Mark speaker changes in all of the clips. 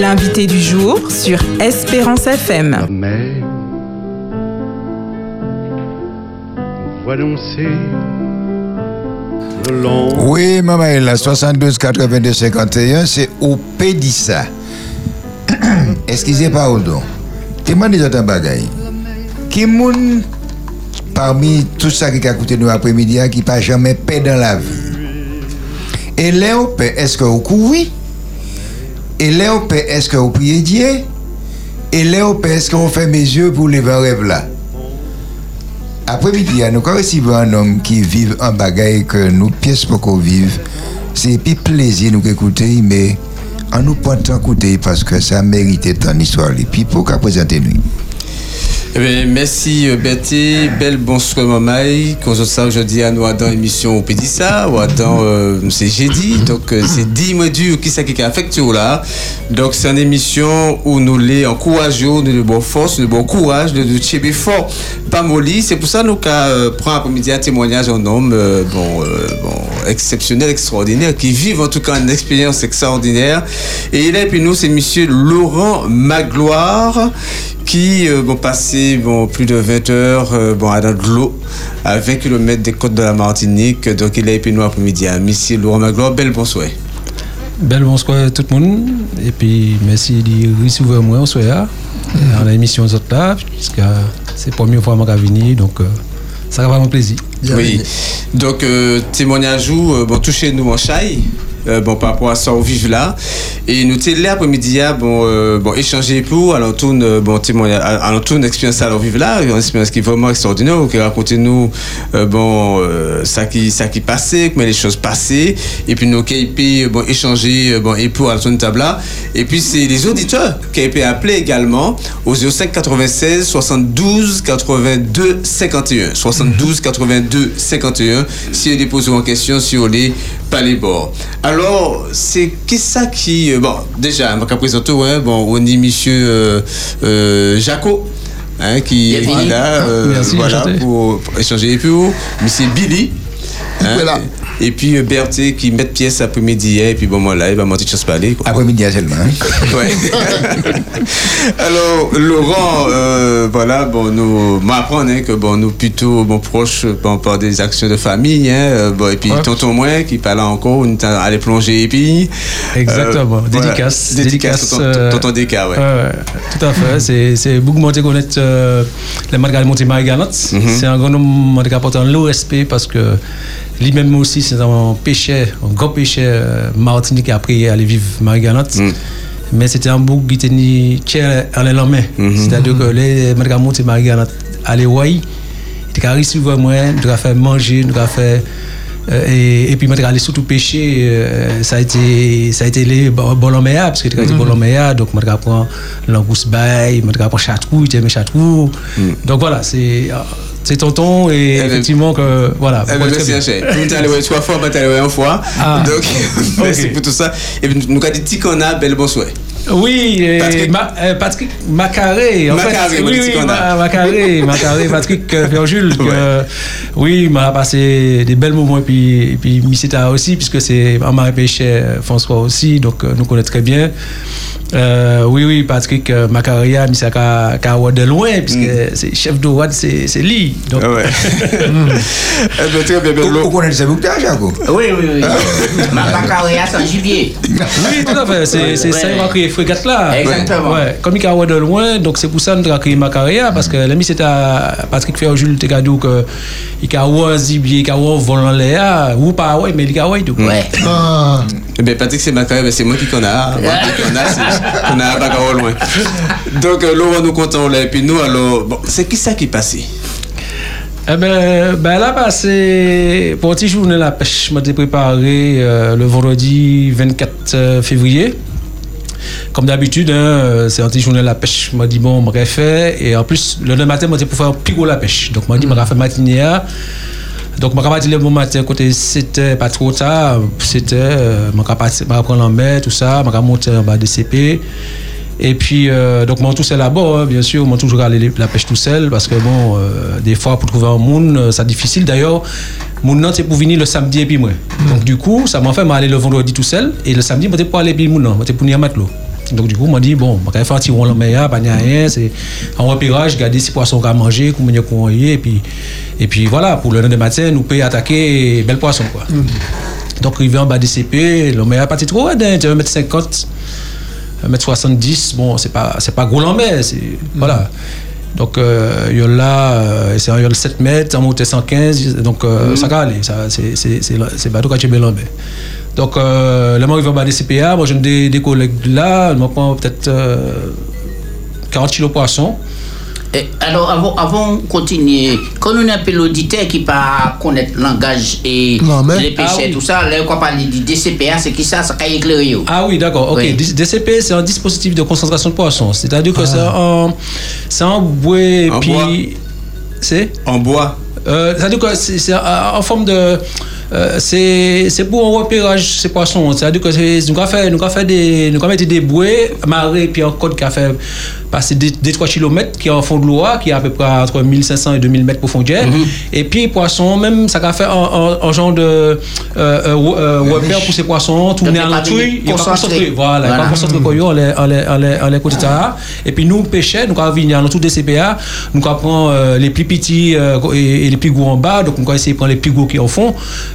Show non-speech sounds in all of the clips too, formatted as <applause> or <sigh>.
Speaker 1: L'invité du jour sur Espérance FM.
Speaker 2: Oui, maman, la 72 82 51, c'est au Pédissa. <coughs> Excusez pardon. Tu m'as déjà un bagaille? Qui moun parmi tout ça qui a coûté nous après-midi qui pas jamais paix dans la vie? Et là, est-ce que vous courez? Et là, est-ce que vous priez Dieu? Et là, est-ce vous fait mes yeux pour lever un rêve là? Après-midi, nous avons reçu un homme qui vit un bagaille que nous, pièces pour qu'on vive. C'est plus plaisir nous écouter, mais on nous prend écouter parce que ça mérite ton histoire. Et puis, pour qu'à présenter nous.
Speaker 3: Eh merci euh, Berthe, belle bonsoir mamaï, qu'on se ça aujourd'hui à nous dans l'émission au Pédissa, ou dans euh, c'est jeudi, donc euh, c'est 10 mois dur qui ça qui là? Donc c'est une émission où nous les encourageons, nous de bonne force, de bon courage, de, de fort, pas molly. C'est pour ça nous qu'à prendre après-midi un témoignage en homme bon, bon exceptionnel, extraordinaire, qui vivent en tout cas une expérience extraordinaire. Et il est puis nous c'est monsieur Laurent Magloire qui euh, vont passer bon, plus de 20 heures euh, bon, à de l'eau à 20 km des côtes de la Martinique. Donc il est épineux après-midi à Missy Laurent Magloire. Belle bonsoir.
Speaker 4: Belle bonsoir à tout le monde. Et puis merci de recevoir moi ce soir dans l'émission de là, puisque c'est la première fois que je venir. Donc euh, ça va vraiment plaisir.
Speaker 3: Oui. Donc témoignage où bon, touchez nous en chaille. Euh, bon, par rapport à ça, on vive là. Et nous sommes là après-midi, bon, euh, bon, échanger pour, alors tourne, euh, bon, témoigner, alors tourne expérience à vivre là, une expérience qui est vraiment extraordinaire, qui raconte nous, bon, ça qui, ça qui passait, comment les choses passaient, et puis nous, qui bon, échanger, bon, et pour, à la table là. Et puis, c'est les auditeurs qui ont appelés également au 05 96 72 82 51. 72 82 51, si ils posent une question sur les palais bords. Alors, c'est qui ça qui. Euh, bon, déjà, je vais présenter, ouais, bon, on dit monsieur euh, euh, Jaco. Hein, qui est là, voilà, pour, échanger. Et puis, monsieur Billy. Hein, voilà. Et puis euh, Berthe qui met pièce après-midi, et puis bon, moi là, il va monter chose parler.
Speaker 2: Après-midi seulement. Hein. <laughs> ouais. <laughs>
Speaker 3: Alors, Laurent, euh, voilà, bon, nous m'apprendre hein, que bon, nous plutôt bon, proches bon, par des actions de famille, hein, euh, bon, et puis tonton moi qui parle encore, on est allé plonger et puis.
Speaker 4: Exactement, dédicace.
Speaker 3: Dédicace, tonton, tonton Déca, ouais.
Speaker 4: Tout à fait, c'est beaucoup de connaître les Margaret Monté Margaret. Mhm. C'est un grand homme qui apporte un lourd respect parce que lui-même aussi, c'est un péché, un grand péché euh, martinique après aller vivre Marie-Galante. Mm. Mais c'était un bouc qui tenait tiers à la main. Mm-hmm. C'est-à-dire que les médicaments de Marie-Galante allaient voir, il était recevoir moi, il a fait manger, il a fait. Euh, et, et, puis, aller surtout pêcher, euh, ça a été, ça a été les boloméa, parce que tu as dit boloméa, donc, moi, prend l'angousse bail, moi, prend chatrou, il aime chatrou. Mm. Donc, voilà, c'est c'est tonton et effectivement que voilà.
Speaker 3: Merci Haché. Nous trois fois, mais allé une fois. Ah. Donc <laughs> merci pour tout ça. Et puis nous avons dit qu'on a belle bonsoir.
Speaker 4: Oui, Patrick, ma, euh, Patrick Macaré. En Macaré, fait, oui, oui, ma, Macaré, <laughs> Macaré, Patrick euh, Jules. Ouais. Oui, m'a passé des belles moments et puis, et puis Missita aussi, puisque c'est un mari péché François aussi, donc euh, nous connaissons très bien. Euh, oui, oui, Patrick euh, Macaria, mais ça a de loin, puisque mm. c'est chef de WAD, c'est lui. Donc... Ah ouais. <laughs>
Speaker 2: mm. très bien, Vous connaissez beaucoup Jaco
Speaker 5: Oui, oui, oui. Ah. <laughs> Macaria, c'est un gibier.
Speaker 4: Oui, tout à fait. C'est ça qui a créé Frégate là.
Speaker 5: Exactement.
Speaker 4: Ouais. Comme il a de loin, donc c'est pour ça que nous avons créé Macaria, parce que l'ami, c'était Patrick Ferjul, il a dit qu'il a un gibier, qu'il a un vol en l'air, ou pas, ouais, mais il a un
Speaker 5: Ouais. Ah.
Speaker 3: Eh bien, Patrick, c'est Macaria, c'est moi qui connais. Moi qui connais, on Donc, euh, Laurent, nous comptons là. Et puis nous, alors, bon, c'est qui ça qui est passé?
Speaker 4: Eh ben, ben là, passé, pour petit journée la pêche, je m'étais préparé euh, le vendredi 24 euh, février. Comme d'habitude, hein, c'est un petit journée la pêche. Je me dit, bon, je fait. Et en plus, le lendemain matin, je pour faire plus gros la pêche. Donc, je me dit, je faire matinée. Donc, je dire le bon matin, côté c'était pas trop tard, c'était, je vais prendre la mer, tout ça, je monter en bas des CP. Et puis, euh, donc, tout seul là-bas, hein, bien sûr, moi, toujours aller la pêche tout seul, parce que, bon, euh, des fois, pour trouver un monde, euh, c'est difficile. D'ailleurs, mon nom, c'est pour venir le samedi et puis moi. Donc, du coup, ça m'a fait m'aller le vendredi tout seul, et le samedi, je pour aller puis mon nom, je pour venir mettre l'eau. Donc, du coup, m'a dit, bon, je vais faire un petit rond le meilleur, pas rien, c'est un repérage, garder si poissons à manger, combien qu'on et puis, et puis voilà, pour le lendemain matin, nous pouvons attaquer bel poisson, quoi. Donc, il vient en bas des CP, le meilleur pas trop, 1m50. 1m70, bon, c'est pas, pas gros l'embêt, c'est, voilà. Donc, euh, il y a là, euh, c'est un 7 mètres, en montée 115, donc euh, ça va aller, c'est, bateau quand tu es. Donc, euh, le moment où il va des CPA, moi j'ai des, des collègues là, prends peut-être 40 kilos de poisson.
Speaker 5: Et alors, avant, avant de continuer, quand on a un peu l'auditeur qui pas connaître le langage et les péchés, ah, oui. tout ça, là, on parle du DCPA, c'est qui ça? Ça a éclairé
Speaker 4: Ah oui, d'accord. Ok. Oui. DCP, c'est un dispositif de concentration de poisson. C'est-à-dire que ah. c'est un, bois, en puis. C'est?
Speaker 3: En bois.
Speaker 4: Euh, C'est-à-dire que c'est en forme de. Euh, c'est pour un repérage ces poissons. C'est-à-dire que nous avons fait, nous avons fait des, nous mis des bouées, marées, puis un code qui a fait passer des, 3 km qui est en fond de l'eau, qui est à peu près entre 1500 et 2000 mètres profondeur. Mm Et puis, poissons, même, ça a fait un, genre de euh, euh, euh repère pour ces poissons, tourner à la il va concentrer. Voilà, il va concentrer en les côtés Et puis, nous, pêchons, nous avons venir dans tout des CPA, nous avons prendre les plus petits et, les plus gros en bas, donc nous avons essayer de prendre les plus gros qui sont au fond.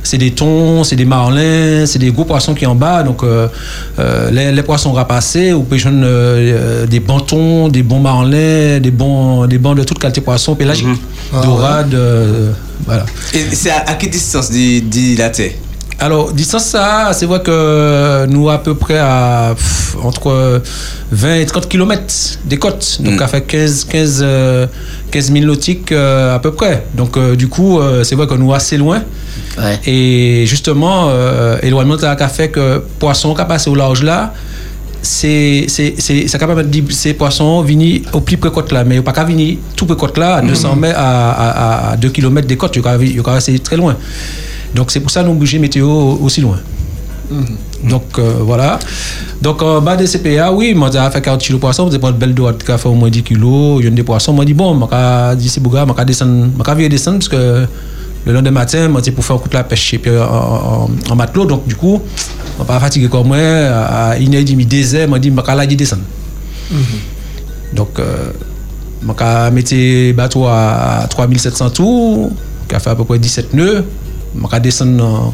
Speaker 4: C'est des thons, c'est des marlins, c'est des gros poissons qui en bas. Donc, les, les, poissons rapassés, ou pêchons des bantons, des bons marlins, des bons, des bons de toute qualité poisson pélagique, mm -hmm. dorade, euh, voilà.
Speaker 3: Et c'est à, quelle distance dit, la terre
Speaker 4: alors, distance ça, c'est vrai que nous à peu près à entre 20 et 30 km des côtes. Donc, mm. à fait 15, 15, 15 000 nautiques euh, à peu près. Donc, euh, du coup, c'est vrai que nous assez loin. Et justement, éloignement, ça a fait que poisson qui a passé au large là, c'est c'est capable de ces poissons venir au plus près côte là mais pas qu'à venir tout près côte là 200 mhm. mètres à, à, 2 km des côtes il y a très loin donc c'est pour ça que nous bougeons météo aussi loin mhm. donc euh, voilà donc en bas des CPA oui moi j'ai fait 40 kg poisson j'ai pas de belle droite qui a fait au moins 10 kg il y a des poissons moi dit bon je dit c'est bouga je descendre je descendre parce que le lendemain matin, moi, pour faire un coup de la pêche en, en, en, matelot. Donc, du coup, je pas fatigué comme moi. À une heure et demie, deux heures, je dit, je vais descendre. Mm-hmm. Donc, euh, je le bateau à 3700 tours, qui a fait à peu près 17 nœuds. Je vais descendre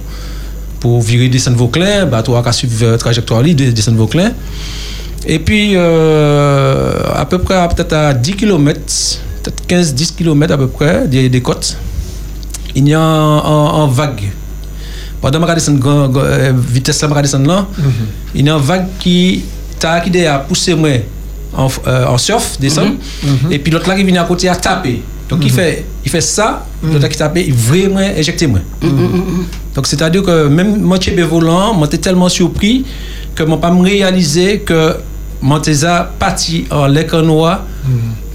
Speaker 4: pour virer descendre Vauclin. Bateau a suivi la trajectoire de descendre Vauclin. Et puis, euh, à peu près peut-être à 10 km, peut-être 15-10 km à peu près des, des côtes il y a un, vague. Pendant que je la vitesse là, là il y a un vague qui t'a qui a poussé moi en, euh, en surf, descend, mm -hmm. et puis l'autre là qui vient à côté a tapé. Donc il, mhm. fait, il fait ça, l'autre là qui tape, il vraiment éjecté moi. Mhm. Donc c'est-à-dire que même moi, je suis volant, j'étais tellement surpris que je n'ai pas réalisé que mon déjà parti en l'écran noir,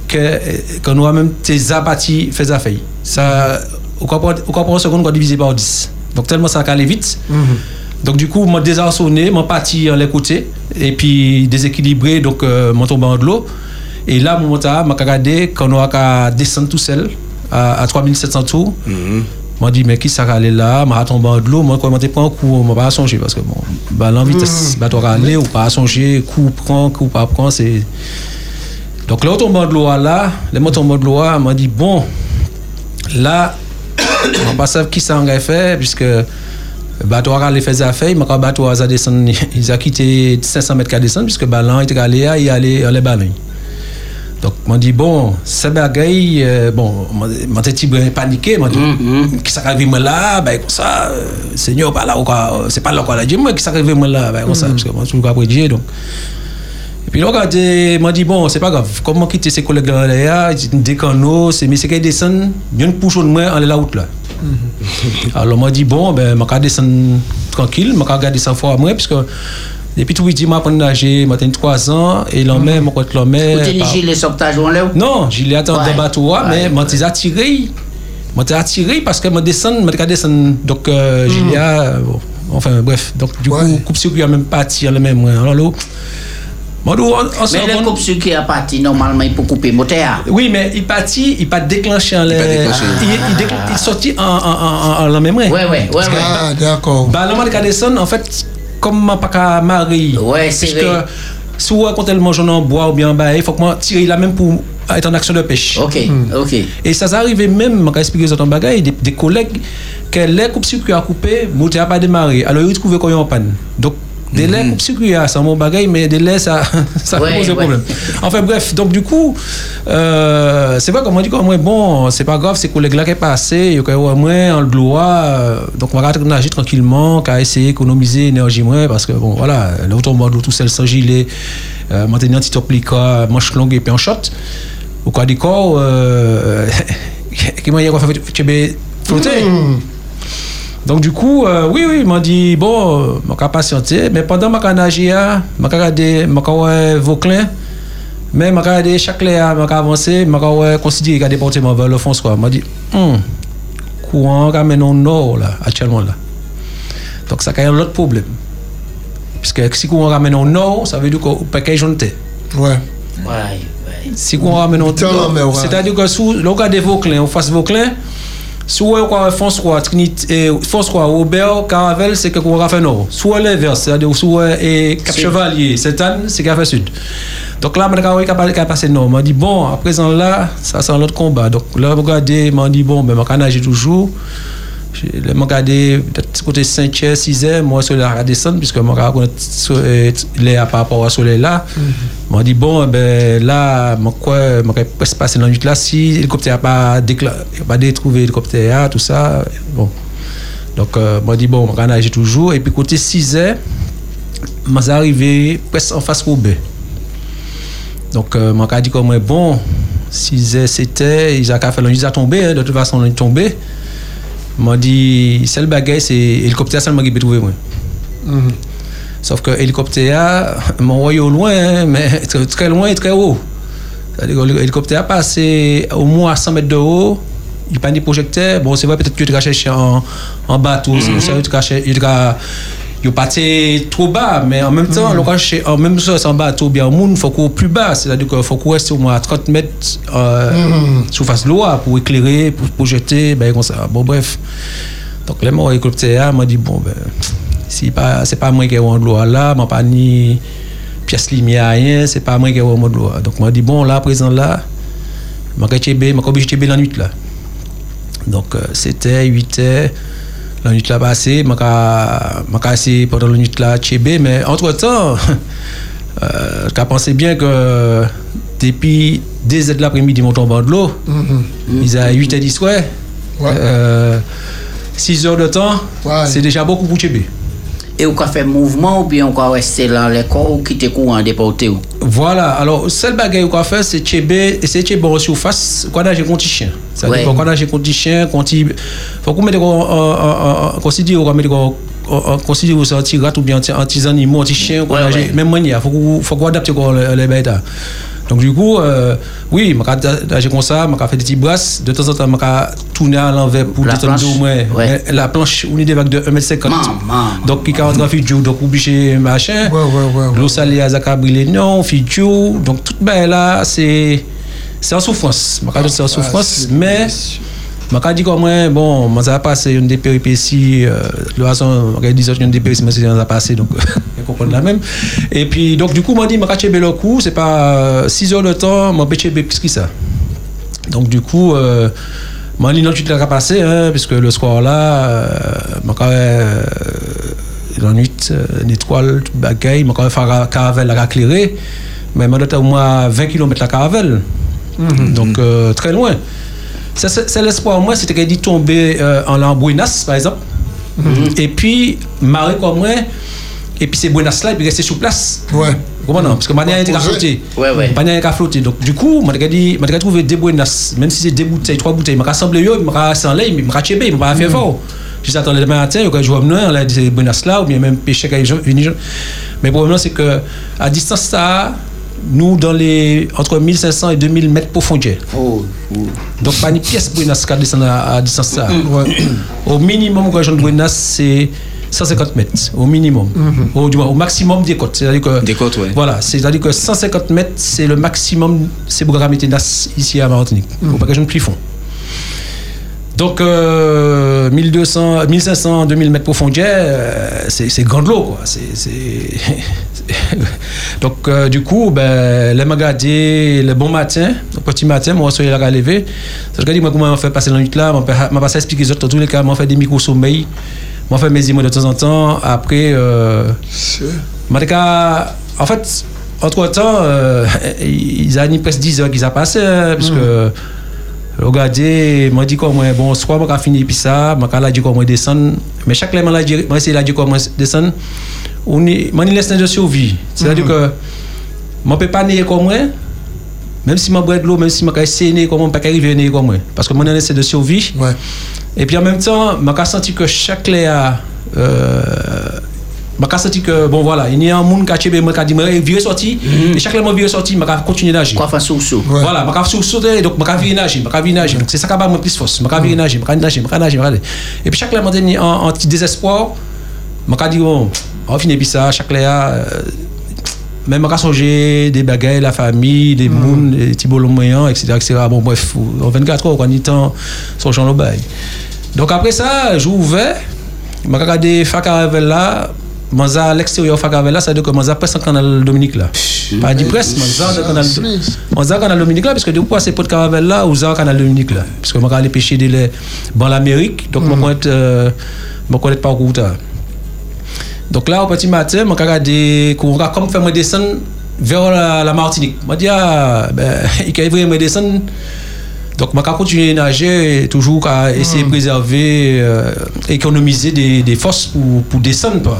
Speaker 4: que quand nous même tes parti fait ça fait. Ça au comprend seconde qu'on divisé par 10. Donc tellement ça allait vite. Donc du coup, moi désarçonné, mon parti en les côtés et puis déséquilibré donc euh, mon tombé en de l'eau. Et là mon moteur m'a regardé quand on a descendre tout seul à, 3700 tours. Mm M'a dit mais qui ça aller là, m'a tombé en de l'eau, moi quand pas un coup, m'a pas songer parce que bon, bah l'envitesse mm -hmm. aller ou pas songer, coup prend, coup pas prend, c'est donc là, tombé de l'eau là, les mots tombent de l'eau, m'a dit bon, là <coughs> on pas savoir qui ça a fait, puisque le bateau a fait des affaires, mais quand le bateau a descendu, <laughs> il a quitté 500 mètres à descendre, puisque le ballon était allé, il allait dans les ballons. Donc, on dit, bon, c'est bagaille, euh, bon, mon petit paniqué, m'a dit, mm-hmm. qui s'est arrivé là, ben, comme ça, euh, Seigneur, pas là, c'est pas là, quoi, dit, moi, qui s'est arrivé là, ben, comme ça, mm-hmm. parce que moi, je suis donc. Et puis là, il m'a dit, bon, c'est pas grave, comment quitter ses collègues là, là, des canaux, c'est, mais c'est qu'ils descendent, il y a une pousse de moi, en la route là. Mhm. Alors, m'a dit, bon, ben, je vais descendre tranquille, je vais regarder ça fois moi, puisque depuis tout petit, je nager, j'ai 3 ans, et l'homme, mon côté l'homme.
Speaker 5: Vous avez gilet sauvetage en l'air
Speaker 4: Non, gilet attend dans le bateau, mais je suis attiré. Je suis attiré parce que je descends, je descendre, donc euh, mhm. gilet, euh, enfin bref, donc du coup, coupe circuit a même pas tiré le même. Alors,
Speaker 5: mais le coupe qui a parti, normalement, il peut couper moteur.
Speaker 4: Oui, mais il partit, il pas déclenché en l'air. Il, sortit en, en, en,
Speaker 5: en,
Speaker 4: même
Speaker 5: Oui, oui, oui.
Speaker 6: Ah, d'accord.
Speaker 4: Bah, le cas descend, en fait, comme pas qu'à marier.
Speaker 5: Ouais, c'est vrai.
Speaker 4: Si vous quand elle mange en bois ou bien en bas, il faut que moi tire la même pour être en action de pêche.
Speaker 5: Ok, hmm. ok.
Speaker 4: Et ça s'est arrivé même, je vais expliquer aux autres bagages, des, des collègues que les coupes circuit a coupé, le moteur n'a pas démarré. Alors ils trouvaient qu'on est en panne. Donc des laits coupe circuit, c'est un bon bagage, mais des laits, ça, ça ouais, pose ouais. problème. Enfin bref, donc du coup, euh, c'est vrai comme on dit, moi, bon, c'est pas grave, ces collègues-là qui sont passés, ils ont au moins en le gloire, euh, donc on va nager tranquillement, qu'à essayer d'économiser l'énergie moins, parce que bon, voilà, l'automobile, tout seul sans gilet, euh, maintenir un petit manche longue et puis en short. Au cas du corps, euh, qui m'a dit qu'on fait flotter. Donc du coup, euh, oui, oui, il m'a dit, bon, je vais patienter. Mais pendant que je nager, je vais regarder, je vais Vauclin. Mais je vais regarder chaque léa, je vais avancer, je vais considérer qu'il département vers le fond. Je m'a dit, hum, courant ramène au nord, là, actuellement. Là. Donc ça a un autre problème. Parce que si on ramène au nord, ça veut dire qu'on peut qu'il
Speaker 6: Ouais.
Speaker 5: Ouais. ouais.
Speaker 4: Si on ramène au nord, c'est-à-dire que si on regarde Vauclin, on fasse Vauclin, Soit quoi François Trinité François Robert Caravel c'est que qu'on a fait nord. Soit l'inverse, c'est-à-dire soit et Cap Chevalier, c'est c'est qu'a fait sud. Donc là, je suis passé nord. m'a dit bon, à présent là, ça c'est un autre combat. Donc là, regardé, m'a dit bon, ben je nager toujours. Je regardé peut-être côté 5h, 6h, moi sur la descendre puisque je connais les par rapport à soleil là. Mm -hmm. dit bon ben là je quoi je presque passer dans la nuit là? Si l'hélicoptère n'a pas pas trouvé l'hélicoptère tout ça bon. Donc euh, m'a dit bon je nager toujours et puis côté 6h je suis arrivé presque en face Roubaix. Donc euh, je dit comme bon 6h c'était ils ont fait la nuit a tombé hein, de toute façon la nuit tombé m'a dit c'est le bagage c'est hélicoptère seulement qui peut trouver moi mm-hmm. sauf que hélicoptère <laughs> m'envoie au loin hein, mais <laughs> très, loin et très haut c'est-à-dire l'hélicoptère passé au moins à 100 mètres de haut il n'y a pas de projecteur bon c'est vrai peut-être que tu as cherché en, en bateau mm -hmm. tu as il parti trop bas, mais en même temps, mm. en même temps, c'est en bateau bien au monde, il faut qu'on plus bas, c'est-à-dire qu'il faut qu'on reste au moins à 30 mètres euh, mm. face de l'eau pour éclairer, pour projeter, ben comme ça. Bon, bref. Donc, là, mon hélicoptère m'a dit, bon, ben, c'est pas, c'est pas moi qui ai de l'eau là, m'a pas ni pièce lumière, rien, c'est pas moi qui ai de l'eau. Donc, m'a dit, bon, là, présent là, m'a obligé de la nuit là. Donc, euh, c'était 8 heures la nuit là passé, m'a cassé pendant la nuit là Tchébé, mais entre temps, <laughs> euh, as pensé bien que depuis 2 heures de l'après-midi, mon tombant de l'eau, mm -hmm. ils ont 8 h 10 ouais. ouais. Euh, 6 heures de temps, ouais. c'est déjà beaucoup pour Tchébé.
Speaker 5: Et on fait mouvement ou bien peut rester dans les corps ou quitter courant déporté
Speaker 4: Voilà, alors seul bagage qu'on fait c'est Tchébé, c'est Tchébé en surface, quand j'ai contre chien. C'est-à-dire quand j'ai contre chien, il faut qu'on mette considère qu'on mette considère ça anti rat ou bien anti animaux, anti chien, même manière, faut faut qu'on adapte les bêtes. Donc du coup, euh, oui, j'ai comme ça, je fait des petits brasses. De temps en temps, je tourner à l'envers pour détendre au moins. La planche, on est des vagues de 1m50. Donc, il y a 40 figures, donc obligé machin. L'eau salée à Zakabri, non, figure. Donc, tout bien là, c'est en souffrance. Je c'est en souffrance, mais je dis comme bon, ça a passé une des péripéties, euh, de toute façon, je dis une des péripéties, mais ça a passé, donc <laughs> je comprends la même. Et puis, donc, du coup, je dit, je vais le coup, c'est pas 6 heures de temps, je vais plus que ça. Donc, du coup, euh, je dit, non, tu te passé, hein, puisque le soir là, euh, euh, la nuit, euh, une étoile, tout bagaille, fait la caravelle à éclairer, mais je au moins 20 km la caravelle. Mm-hmm. Donc, euh, très loin. C'est l'espoir, moi, c'était qu'il dit tomber euh, en Lambouinas, par exemple. Mm-hmm. Et puis, marrer comme moi, et puis c'est Buenas là, et puis rester sur place.
Speaker 6: Ouais.
Speaker 4: Comment non? Parce que Mania était à flotter.
Speaker 5: Ouais, ouais.
Speaker 4: Mania était à flotter. Donc, du coup, je dit, je trouvé des Buenas, même si c'est deux bouteilles, trois bouteilles, je rassemblé, je rassemblé, je rassemblé, je rassemblé, je rassemblé fort. Je j'attendais demain matin, je jouer on a des Buenas là, ou bien même pêcher quand ils viennent. Mais le problème, c'est que à distance, ça, nous, dans les, entre 1500 et 2000 mètres profondeur. Oh, oh. Donc, pas une pièce pour descendre à, à distance. Ça. Mm. Au minimum, quand je Buenas, c'est 150 mètres au minimum, au, au, maximum des côtes.
Speaker 3: C'est-à-dire que des côtes, ouais.
Speaker 4: Voilà, c'est-à-dire que 150 mètres, c'est le maximum, c'est pour mettre ici à Martinique, pas que je ne plus fond. Donc, 1200, 1500, 2000 mètres profondeur, euh, c'est grand de l'eau, quoi. <laughs> Donc, euh, du coup, ben, les magasins, le bon matin, le petit matin, moi, je suis là à lever. Je dis, moi, comment on fait passer la nuit là, je vais passer expliquer les autres, tous les cas, je fais des micro-sommeils, je fais mes émotions de temps en temps. Après, euh, en fait, entre-temps, euh, <laughs> ils ont presque 10 heures qu'ils ont passé, hein, parce que mm. Regardez, m'a dit comment bon, soit m'a fini puis ça, m'a dit comment descendre, mais chaque fois dit, m'a essayé de dire comment descendre, on est, m'a laisse de survie. C'est-à-dire mm -hmm. que m'a peut pas naître comme moi, même si m'a boire de l'eau, même si m'a essayé comme moi, pas arriver à naître comme moi, parce que mon essaie de survie. Ouais. Et puis en même temps, m'a senti que chaque a euh, je senti que, bon voilà, il y a un monde qui a dit, qui dit, viré sorti, et chaque fois que viré sorti, je continuer nager.
Speaker 5: Quoi faire sous sous.
Speaker 4: Voilà, je faire sous sous, donc je vais nager, je vais nager. Donc c'est ça qui m'a plus force. Je vais nager, je vais nager, je vais nager, Et puis chaque fois, je en, en petit désespoir, je dit, bon, on finit ça, chaque fois, même je songer des bagailles, la famille, des mouns, des petits moyens, etc., etc. Bon, bref, en 24 heures, on est temps, sur Jean Lobaille. Donc après ça, j'ai ouvert, je regardé Fakaravel là, Manza à l'extérieur Fakavela, ça veut dire que Manza presque en canal Dominique là. Pas dit presque, Manza canal Manza canal Dominique là, parce que du coup, c'est pas de caravelle là, ou ça canal Dominique là? Parce que je vais aller pêcher dans l'Amérique, donc je mm. connais euh, pas où Donc là, au petit matin, je regarde comme faire me descendre vers la, Martinique. Je me dis, ah, ben, <laughs> il faut me descendre. Donc, je continuer à nager, toujours à essayer de mm. préserver, euh, économiser des, des forces pour, pour descendre.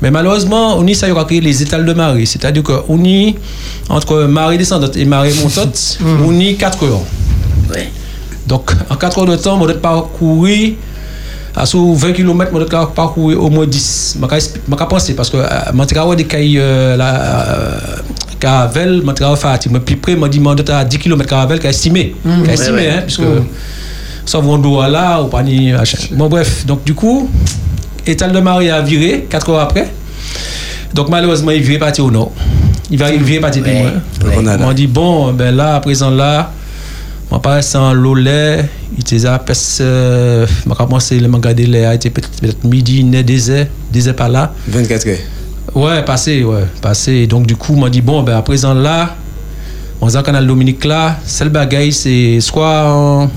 Speaker 4: Mais malheureusement, on y ça y aura créé les étals de marée. C'est-à-dire qu'on y, entre marée descendante et marée montante, <laughs> mm. on y 4 heures. Donc, en 4 heures de temps, on doit parcourir à sous 20 km, on doit parcourir au moins 10. Je vais penser parce que je vais des cailles euh, la Caravel, je vais faire mais plus près, je dit à 10 km Caravel, qui est estimé. Estimé, hein, puisque mm. ça va là, ou pas ni. Bon, bref, donc du coup, Étal de Marie a viré 4 heures après. Donc malheureusement, il vient partir au nord. Il va vient partir ouais, ouais. On dit bon, ben là, à présent là, on passe en l'eau il était à euh, je commencé le regarder l'air, était peut-être midi, né désert, désert par là.
Speaker 3: 24 heures.
Speaker 4: Ouais, passé, ouais, passé. Donc du coup, m'a dit bon, ben à présent là, on a un canal Dominique là, seul bagaille c'est soit en,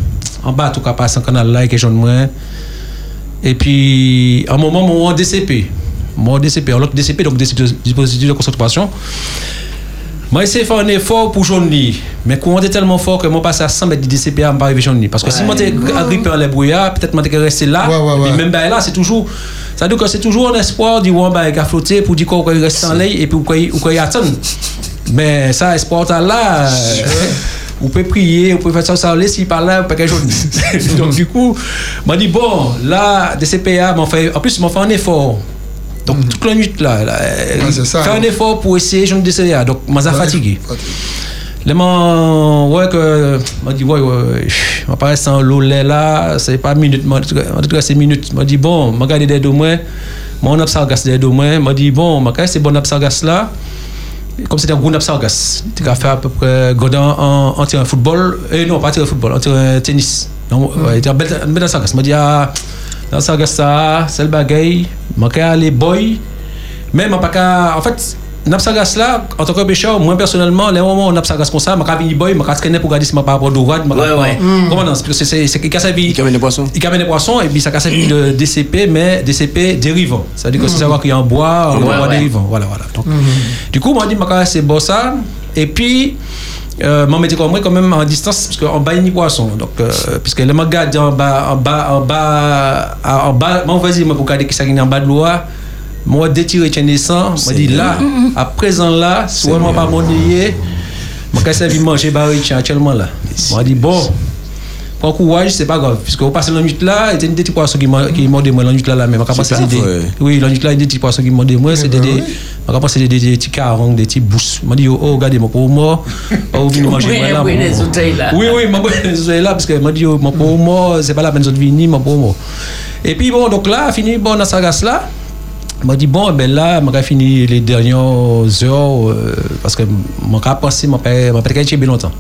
Speaker 4: en bas, en tout cas, passe un canal là, et que j'en moins. Et puis, à un moment, mon DCP, mon DCP, l'autre DCP, donc dispositif de concentration, moi, essayé de faire un effort pour Johnny. Mais quand on est tellement fort que moi, passe à 100 mètres de DCP à me Johnny. Parce que si moi, j'étais agrippé en les brouillards, peut-être moi, j'étais resté là. et même ben, là, c'est toujours. Ça veut dire que c'est toujours un espoir du one bah, flotter pour dire qu'on reste en l'air et puis qu'on y attend. Mais ça, espoir là on peut prier, on peut faire ça, ça laisser par là, pas quelque chose. <laughs> Donc, du coup, m'a dit, bon, là, DCPA, fait, en plus, m'a fait un effort. Donc, mm. toute la nuit, là, là faire un effort pour essayer, je me DCPA. Donc, m'a ouais, fatigué. Là, m'a, ouais, que, m'a dit, ouais, ouais, m'a pas sans l'eau là, c'est pas minute, m'a dit, c'est minute. M'a dit, bon, m'a gardé des deux mois, mon absargas des deux mois, m'a dit, bon, m'a c'est bon absargas là comme c'était un gros Sargas. Tu as fait à peu près Godin en, en tirant football, et non, pas tirant football, en tirant tennis. Donc, mm. ouais, il était un bel Sargas. Je dit, ah, dans Sargas, ça, c'est le bagaille, je suis allé boy, mais je pas En fait, Napsagas là, en tant que pêcheur, moi personnellement, les moments où Napsagas comme ça, je suis boy, je traîner pour regarder si je par rapport.
Speaker 5: Ouais, ouais.
Speaker 4: Comment non? C'est qu'il casse.
Speaker 3: Il amène des poissons.
Speaker 4: Il amène des poissons, et puis ça casse de DCP, mais DCP dérivant. C'est-à-dire que c'est savoir qu'il y a un bois, un bois dérivant. Voilà, voilà. Donc, Du coup, moi, je dis, je c'est bon ça. Et puis, euh, moi, je quand même en distance, parce qu'en bas, il y a des poissons. Donc, euh, puisque le magade en bas, en bas, en bas, en bas, moi, vas-y, moi, pour regarder qui est en bas de l'eau moi détiré tiens naissant moi dit là <laughs> à présent là soit moi pas mon moi ça vient manger baril actuellement là. Moi dit bon prends courage c'est pas grave. Puisque vous passez la nuit là il y a des petits poissons qui la nuit là des oui la nuit là il y a des petits qui des petits carongs des petits bousses. Moi dit oh regardez oh manger <laughs> là oui oui là parce que moi dit mon pour moi c'est pas la peine de venir moi pour moi Et puis bon, donc là, fini bon dans sa race là. m'a dit bon ben là m'a fini les dernières heures euh, parce que m'a pensé m'a pas pas bien longtemps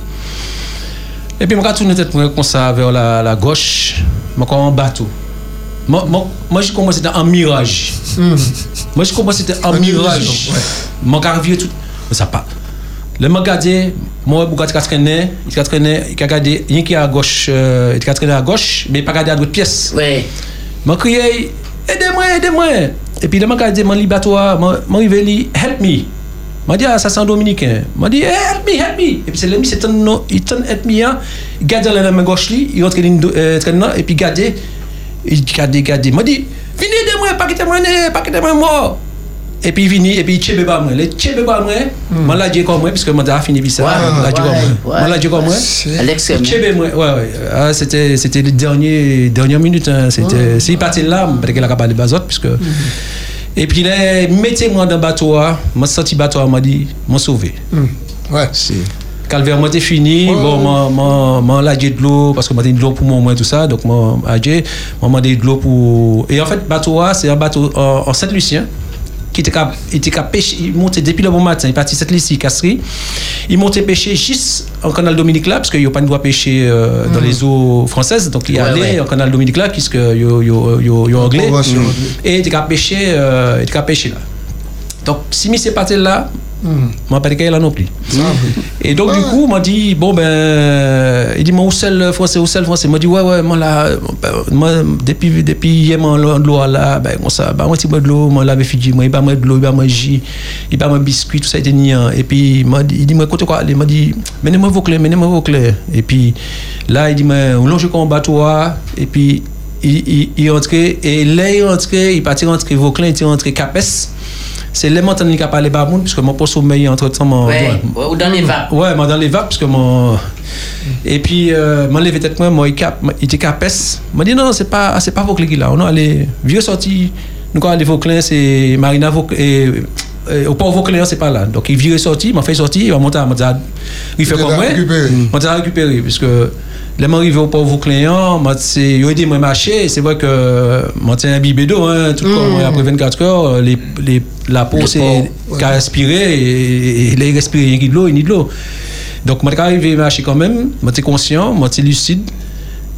Speaker 4: et puis m'a tourné tête comme ça vers la, la gauche. M'a comme un bateau. Moi, moi, moi je commençais en mirage. Mm. moi je commençais en mirage. m'a arrivé tout. Ça pas le m'a regardé moi beaucoup de traîner il a traîné il a regardé qui à gauche euh, il a traîné à gauche mais pas regardé à d'autres pièces
Speaker 5: ouais.
Speaker 4: M'a crié aidez-moi aidez-moi. Et puis, je dit, mon libatoire, mon rivé, help me. Je dit, ah, ça c'est un dominicain. Je dit, help me, help me. Et puis, c'est l'ami, c'est un, il t'a help me. Il garde la main gauche, il rentre dans et puis, garde, il garde, garde. Je dit, venez de moi, pas quitter moi, pas quitter moi, mort. Et puis, il vient, et puis, il tchebe pas moi. Le tchebe pas moi, je l'ai dit comme moi, parce que je l'ai fini ça. Je l'ai dit comme moi. Je l'ai dit comme moi. Moi, ouais, ouais. Ah, c'était, c'était les derniers, dernières minutes, hein. C'était, s'il partait là, parce qu'il a pas de bazote, puisque. Et puis, là, mettez-moi dans le bateau, m'a senti bateau, m'a dit, m'a sauvé.
Speaker 6: Ouais, c'est.
Speaker 4: Calvaire, moi, fini. Bon, moi, j'ai de l'eau, parce que moi, j'ai de l'eau pour moi, tout ça. Donc, moi, j'ai, j'ai de l'eau pour. Et en fait, bateau, c'est un bateau en Saint-Lucien qui était était pêcher, il montait depuis le bon matin, il partit cette liste, Castries, il montait pêcher juste en canal Dominique là, parce qu'il n'y a pas de droit pêcher euh, dans les eaux françaises, donc il allait en canal Dominique là, puisque il y a anglais, et il était pêcher, euh, il était pêcher là. Donc, si je suis parti là, je pas dit là non plus. <laughs> Et donc, du coup, m'a dit, bon, ben, il dit, moi, où seul français, où seul français? M'a dit, ouais, ouais, moi, là, moi, depuis, depuis hier, moi, de l'eau là, ben, comme ça, bah, moi, si de l'eau, moi, là, Fidji, moi, il pas moi de l'eau, il pas moi jus, il pas moi biscuit, tout ça, était niant. Et puis, il dit, moi, écoute, quoi, il m'a dit, menez-moi vos clés, menez-moi vos clés. Et puis, là, il dit, moi, on longe comme bateau, et puis, il, il, il et là, il entrait, il partit rentrer Vauclin, il est rentré Capes c'est les montagnes qui parlé pas puisque mon poste sommeil entre temps mon
Speaker 5: ouais, ou dans les vapes.
Speaker 4: Ouais moi dans les vapes puisque mon et puis euh, mon levé tête moi moi il était capes m'a dit non c'est pas c'est pas Vauclin qui là. On allé vieux sorti nous quand aller Vauclin c'est Marina Vauclin et au port Vauclin c'est pas là. Donc il vient sorti m'a fait sortir il va monter à il fait comme moi. m'a récupéré puisque les gens arrivés au pauvre client, ils ont aidé à marcher. C'est vrai que moi, un imbibé d'eau, hein, tout mmh. après 24 heures, les, les, la peau s'est ouais. respiré et, il a respiré rien de l'eau, il de l'eau. Donc, moi, arrivé à marcher quand même, moi, conscient, moi, lucide.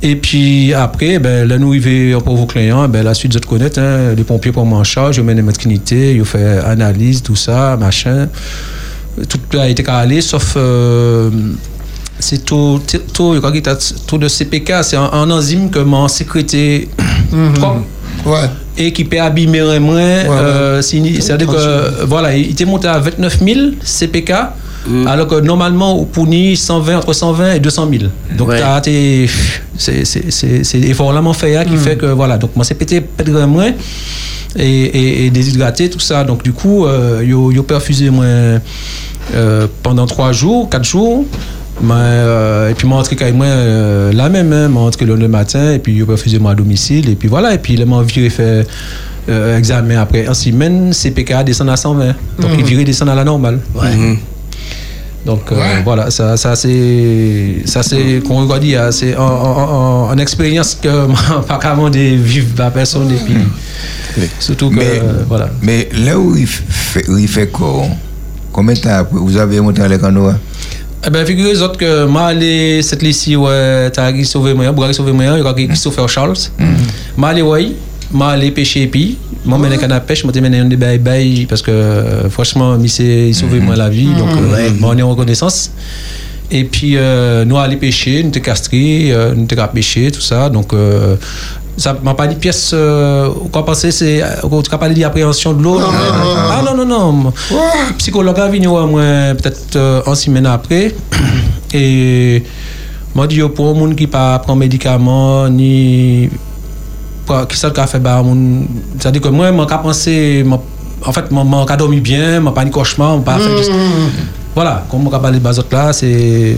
Speaker 4: Et puis après, ben, là, nous arrivons pour vos clients, ben, la suite, vous connaissez, hein, les pompiers prennent en charge, ils mènent notre unité, ils font analyse, tout ça, machin. Tout a été calé, sauf. Euh, c'est tout, tout, tout de CPK, c'est un, enzyme que mon sécurité mm
Speaker 6: ouais.
Speaker 4: et qui peut abîmer moins. Euh, C'est-à-dire que voilà, il était monté à 29 000 CPK. Alors que normalement, au Pouni, 120, entre 120 et 200 000. Donc, c'est l'effort fait hein, qui mm. fait que, voilà. Donc, moi, c'est pété moins et, et, déshydraté, tout ça. Donc, du coup, euh, il a perfusé moins euh, pendant 3 jours, 4 jours. Mais, euh, et puis, moi, rentré quand moi euh, la même, hein, rentré le, matin, et puis, je refusé moi à domicile, et puis voilà, et puis, il m'a viré faire euh, examen après en semaine, CPK descend à 120. Donc, il mhm. viré descend à la normale.
Speaker 5: Ouais. Mhm.
Speaker 4: Donc euh, voilà, ça, ça c'est, ça c'est, qu'on va dire, c'est une expérience que <laughs> pas qu'avant de vivre la personne et puis surtout que
Speaker 2: mais,
Speaker 4: voilà.
Speaker 2: Mais là où il fait, où il fait quoi, combien de temps vous avez monté à l'écran
Speaker 4: eh ben, figurez-vous que moi, allé cette ici, ouais, t'as qui sauvé moi, Bougari sauvé moi, il y a Christopher Charles. Moi, allé, ouais, moi, allé pêcher, puis, moi, mené canne à pêche, moi, t'ai mené des bails, bails, parce que, franchement, il sauvé moi la vie, donc, moi, on est en reconnaissance. Et puis, euh, nous, allé pêcher, nous, t'es castré, euh, nous, t'es pêcher, tout ça, donc, euh, ça m'a pas dit pièce euh, quoi penser c'est tu as parlé d'appréhension de l'eau ah non non non. Psychologue a venu moi peut-être euh, en semaine après. <clears throat> Et m'a dit pour un monde qui pas prend médicaments ni qui ça qu'a fait bah ça dit que moi m'a pensé en fait m'a dormi bien m'a pas de cauchemar m'a pas fait mm voilà, comme de bazot là, c'est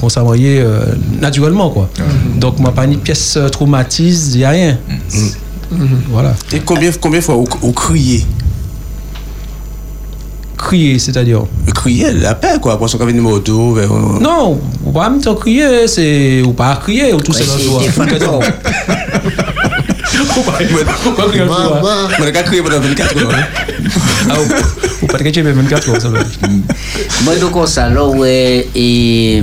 Speaker 4: qu'on envoyé euh, naturellement quoi. Mm-hmm. Donc moi pas une pièce euh, traumatise, il n'y a rien. Mm-hmm. Voilà.
Speaker 3: Et combien combien de fois vous criez?
Speaker 4: Crier, c'est-à-dire?
Speaker 3: Crier, la paix, quoi. Pour ce qu'on numéro 2, vers...
Speaker 4: Non, ou pas même crier, c'est. Ou pas crier, ou tout ça dans <laughs> crier
Speaker 3: toi On a crié pendant 24 heures.
Speaker 4: Ah, ou pas de crier 24 heures, ça va.
Speaker 5: Moi, donc, ça, là, ouais, et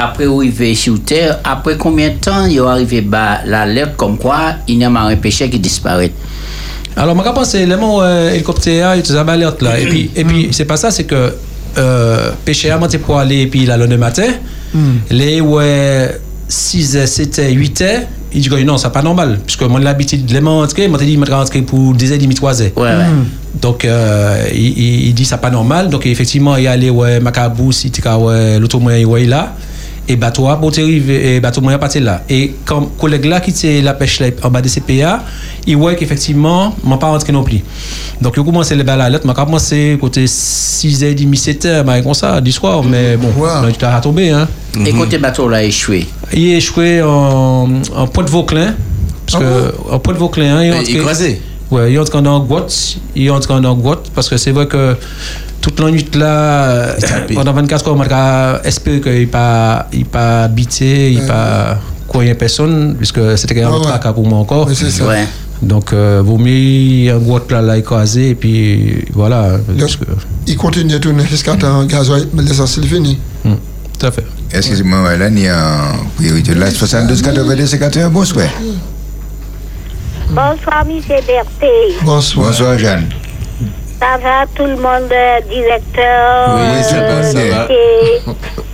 Speaker 5: après arriver sur Terre, après combien de temps il est arrivé bah, l'alerte comme quoi il y a un péché qui disparaît
Speaker 4: Alors, je pense que l'élément hélicoptère, il a alerte là. Et puis, et puis c'est pas ça, c'est que euh, péché à pour aller et puis là, le matin, mm. les ouais, 6 7 8 heures, il dit que non, c'est pas normal. Puisque moi, l'habitude de rentrer, moi, dit, je rentrer pour 10 h 30 3 heures.
Speaker 5: Ouais, ouais.
Speaker 4: Donc, euh, il, il, dit ça pas normal. Donc, effectivement, il y a allé, ouais, Macabou, si tu as l'automoyen, ouais, là et bateau a bon et bateau moyen parti là. Et comme collègue là qui était la pêche là, en bas de CPA il voit qu'effectivement m'a pas rentré non plus. Donc il commencé les balles à l'autre m'a commencé côté 6h30 7h comme ça du soir. Mais bon là tu as tombé hein.
Speaker 5: Et côté bateau là échoué.
Speaker 4: Il est échoué en, en point de Vauclin parce ah que en point de Vauclin hein,
Speaker 3: il est écrasé
Speaker 4: ouais il est entré dans Goutte il est entré dans Goutte parce que c'est vrai que toute la nuit là, pendant 24 heures, on a espéré qu'il pas, il pas habité, il pas croyé personne, puisque c'était un autre cas pour moi encore.
Speaker 5: Ouais.
Speaker 4: Donc, euh, vous mettez un gros là, là écrasé, et puis voilà.
Speaker 6: Il continue de tourner jusqu'à temps gasoil, mais l'essentiel fini.
Speaker 4: Hmm, tout à fait.
Speaker 2: Excusez-moi, là, il y a priorité. Là, 72 82 51, bonsoir.
Speaker 7: Bonsoir, M. Berthe.
Speaker 2: Bonsoir. Bonsoir, Jeanne.
Speaker 7: Ça va, tout le monde, euh, directeur
Speaker 3: Oui, ça va, ça va.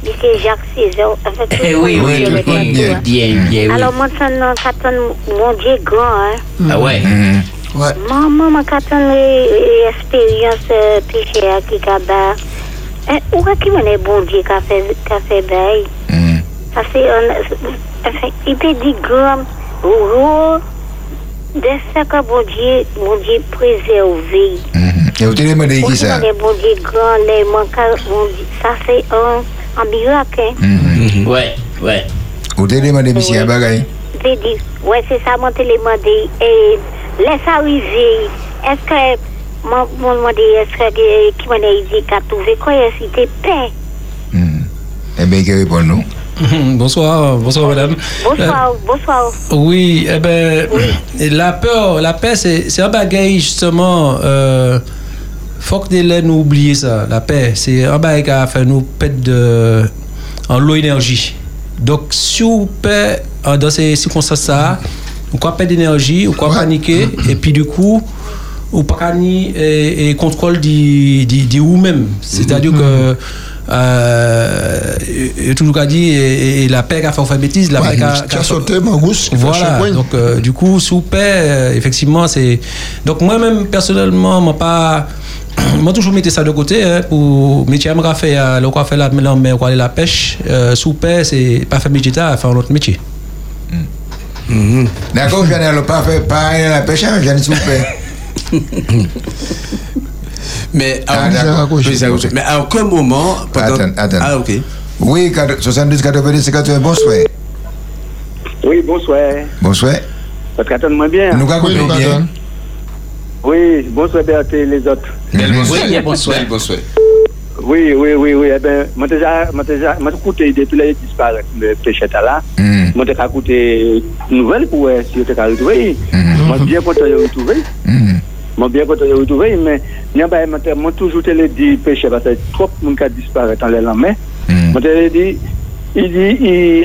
Speaker 7: Monsieur Jacques César.
Speaker 5: Eh oui, oui, bien, bien, bien.
Speaker 7: Alors, moi, ça, mon Dieu grand, hein.
Speaker 5: Ah ouais?
Speaker 6: Mm-hmm. Ouais.
Speaker 7: Maman, moi, quand on l'expérience euh, péché à Kikaba, eh, où est-ce qu'il est bon Dieu qui a fait, qui a bail? Ça fait, il peut dire grand, gros, de ce que bon
Speaker 2: ça?
Speaker 7: Bon Dieu grand, les manques, ça c'est un, un miracle.
Speaker 5: Hein? Ouais, ouais.
Speaker 2: Vous avez demandé monsieur un bagage
Speaker 7: J'ai dit, ouais, c'est ça, mon demandé. Et laisse arriver. Est-ce que, mon demandé, est-ce que, qui m'a dit qu'à trouver quoi, c'était paix
Speaker 2: Eh bien, qui répond nous <laughs>
Speaker 4: bonsoir, bonsoir madame.
Speaker 7: Bonsoir, euh, bonsoir.
Speaker 4: Oui, eh ben, la peur, la paix, c'est un bagage justement. Euh, faut que les nous oublier ça. La paix, c'est un bagage qui a fait nous perdre de, en l'eau énergie. Donc, si vous perdez dans ces circonstances-là, vous quoi perdre d'énergie, vous quoi paniquer, et puis du coup, ou pas et, et contrôle de vous-même. C'est-à-dire que euh, toujours a dit et, la paix a fait bêtise la paix
Speaker 6: a, sauté Mangous
Speaker 4: voilà donc euh, du coup sous paix euh, effectivement c'est donc moi-même personnellement moi pas <clears throat> moi toujours mettais ça de côté hein, pour métier à faire le quoi fait la mais quoi la pêche euh, sous paix c'est pas faire métier faire un autre métier.
Speaker 2: Mm-hmm. d'accord je n'ai pas fait pas la pêche hein, je sous paix <laughs> <laughs>
Speaker 3: Mais à, ah, mais à aucun moment.
Speaker 2: Pendant... Attends, attends.
Speaker 3: Ah, ok.
Speaker 2: Oui, 72 90 80, bonsoir.
Speaker 8: Oui, bonsoir.
Speaker 2: Bonsoir.
Speaker 8: Parce qu'attends-moi bien.
Speaker 2: Nous oui, bien.
Speaker 8: Oui, bonsoir Berthe et les autres.
Speaker 5: Oui, bonsoir.
Speaker 3: bonsoir.
Speaker 8: Oui, oui, oui, oui. Eh bien, moi déjà, moi déjà, moi écouté depuis les disparaît le péché là.
Speaker 2: Mm.
Speaker 8: Moi j'ai écouté nouvelle pour si tu as retrouvé. Moi bien content de retrouver.
Speaker 2: Mwen
Speaker 8: byen kote yo tou vey, men nyan ba emater, mwen toujou te le di peche, basay trop moun ka disparet an lè lan men. Hmm. Mwen te le di, il di,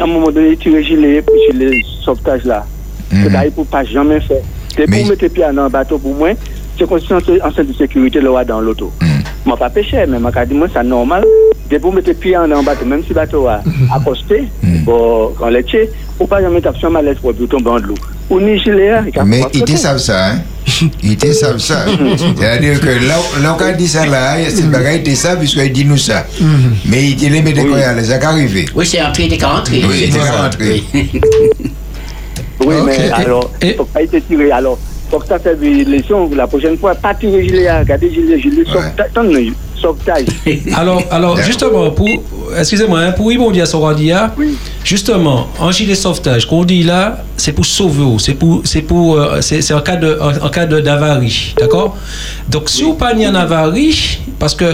Speaker 8: an moun moun doni, ti reji le peche le soptaj la. Hmm. Se da yi pou pa jamen fè. Te pou hmm. mwen te pi an an bato pou mwen, se konsistante ansen di sekurite lo wa dan loto. Mwen pa peche, men mwen ka di mwen sa normal. Te pou mwen te pi an an bato, menm si bato wa akoste, bo kan leche, ou pa jamen tapsyon malèz pou bi ou tombe an.
Speaker 2: Mais il te sav sa, hein il savent ça. C'est-à-dire que là, là on dit ça là, c'est le bagage, il te savent puisqu'il dit nous ça. Mais il te les de quoi, ça arrivé.
Speaker 5: Oui, c'est entré, il est rentré.
Speaker 2: Oui, il est rentré.
Speaker 8: Oui, <laughs> mais alors, il ne faut pas être tiré. Alors, faut que ça fait des leçons la prochaine fois. Pas tirer gilet, regardez gilet, gilet, <laughs> sauvetage.
Speaker 4: alors, alors justement, pour, excusez-moi, hein, pour répondre à ce qu'on dit, justement, en gilet sauvetage, qu'on dit là, c'est pour sauver, c'est pour, c'est pour, euh, c'est en cas de, en, cas d'avarie, d'accord? Donc, si vous pas en avarie, parce que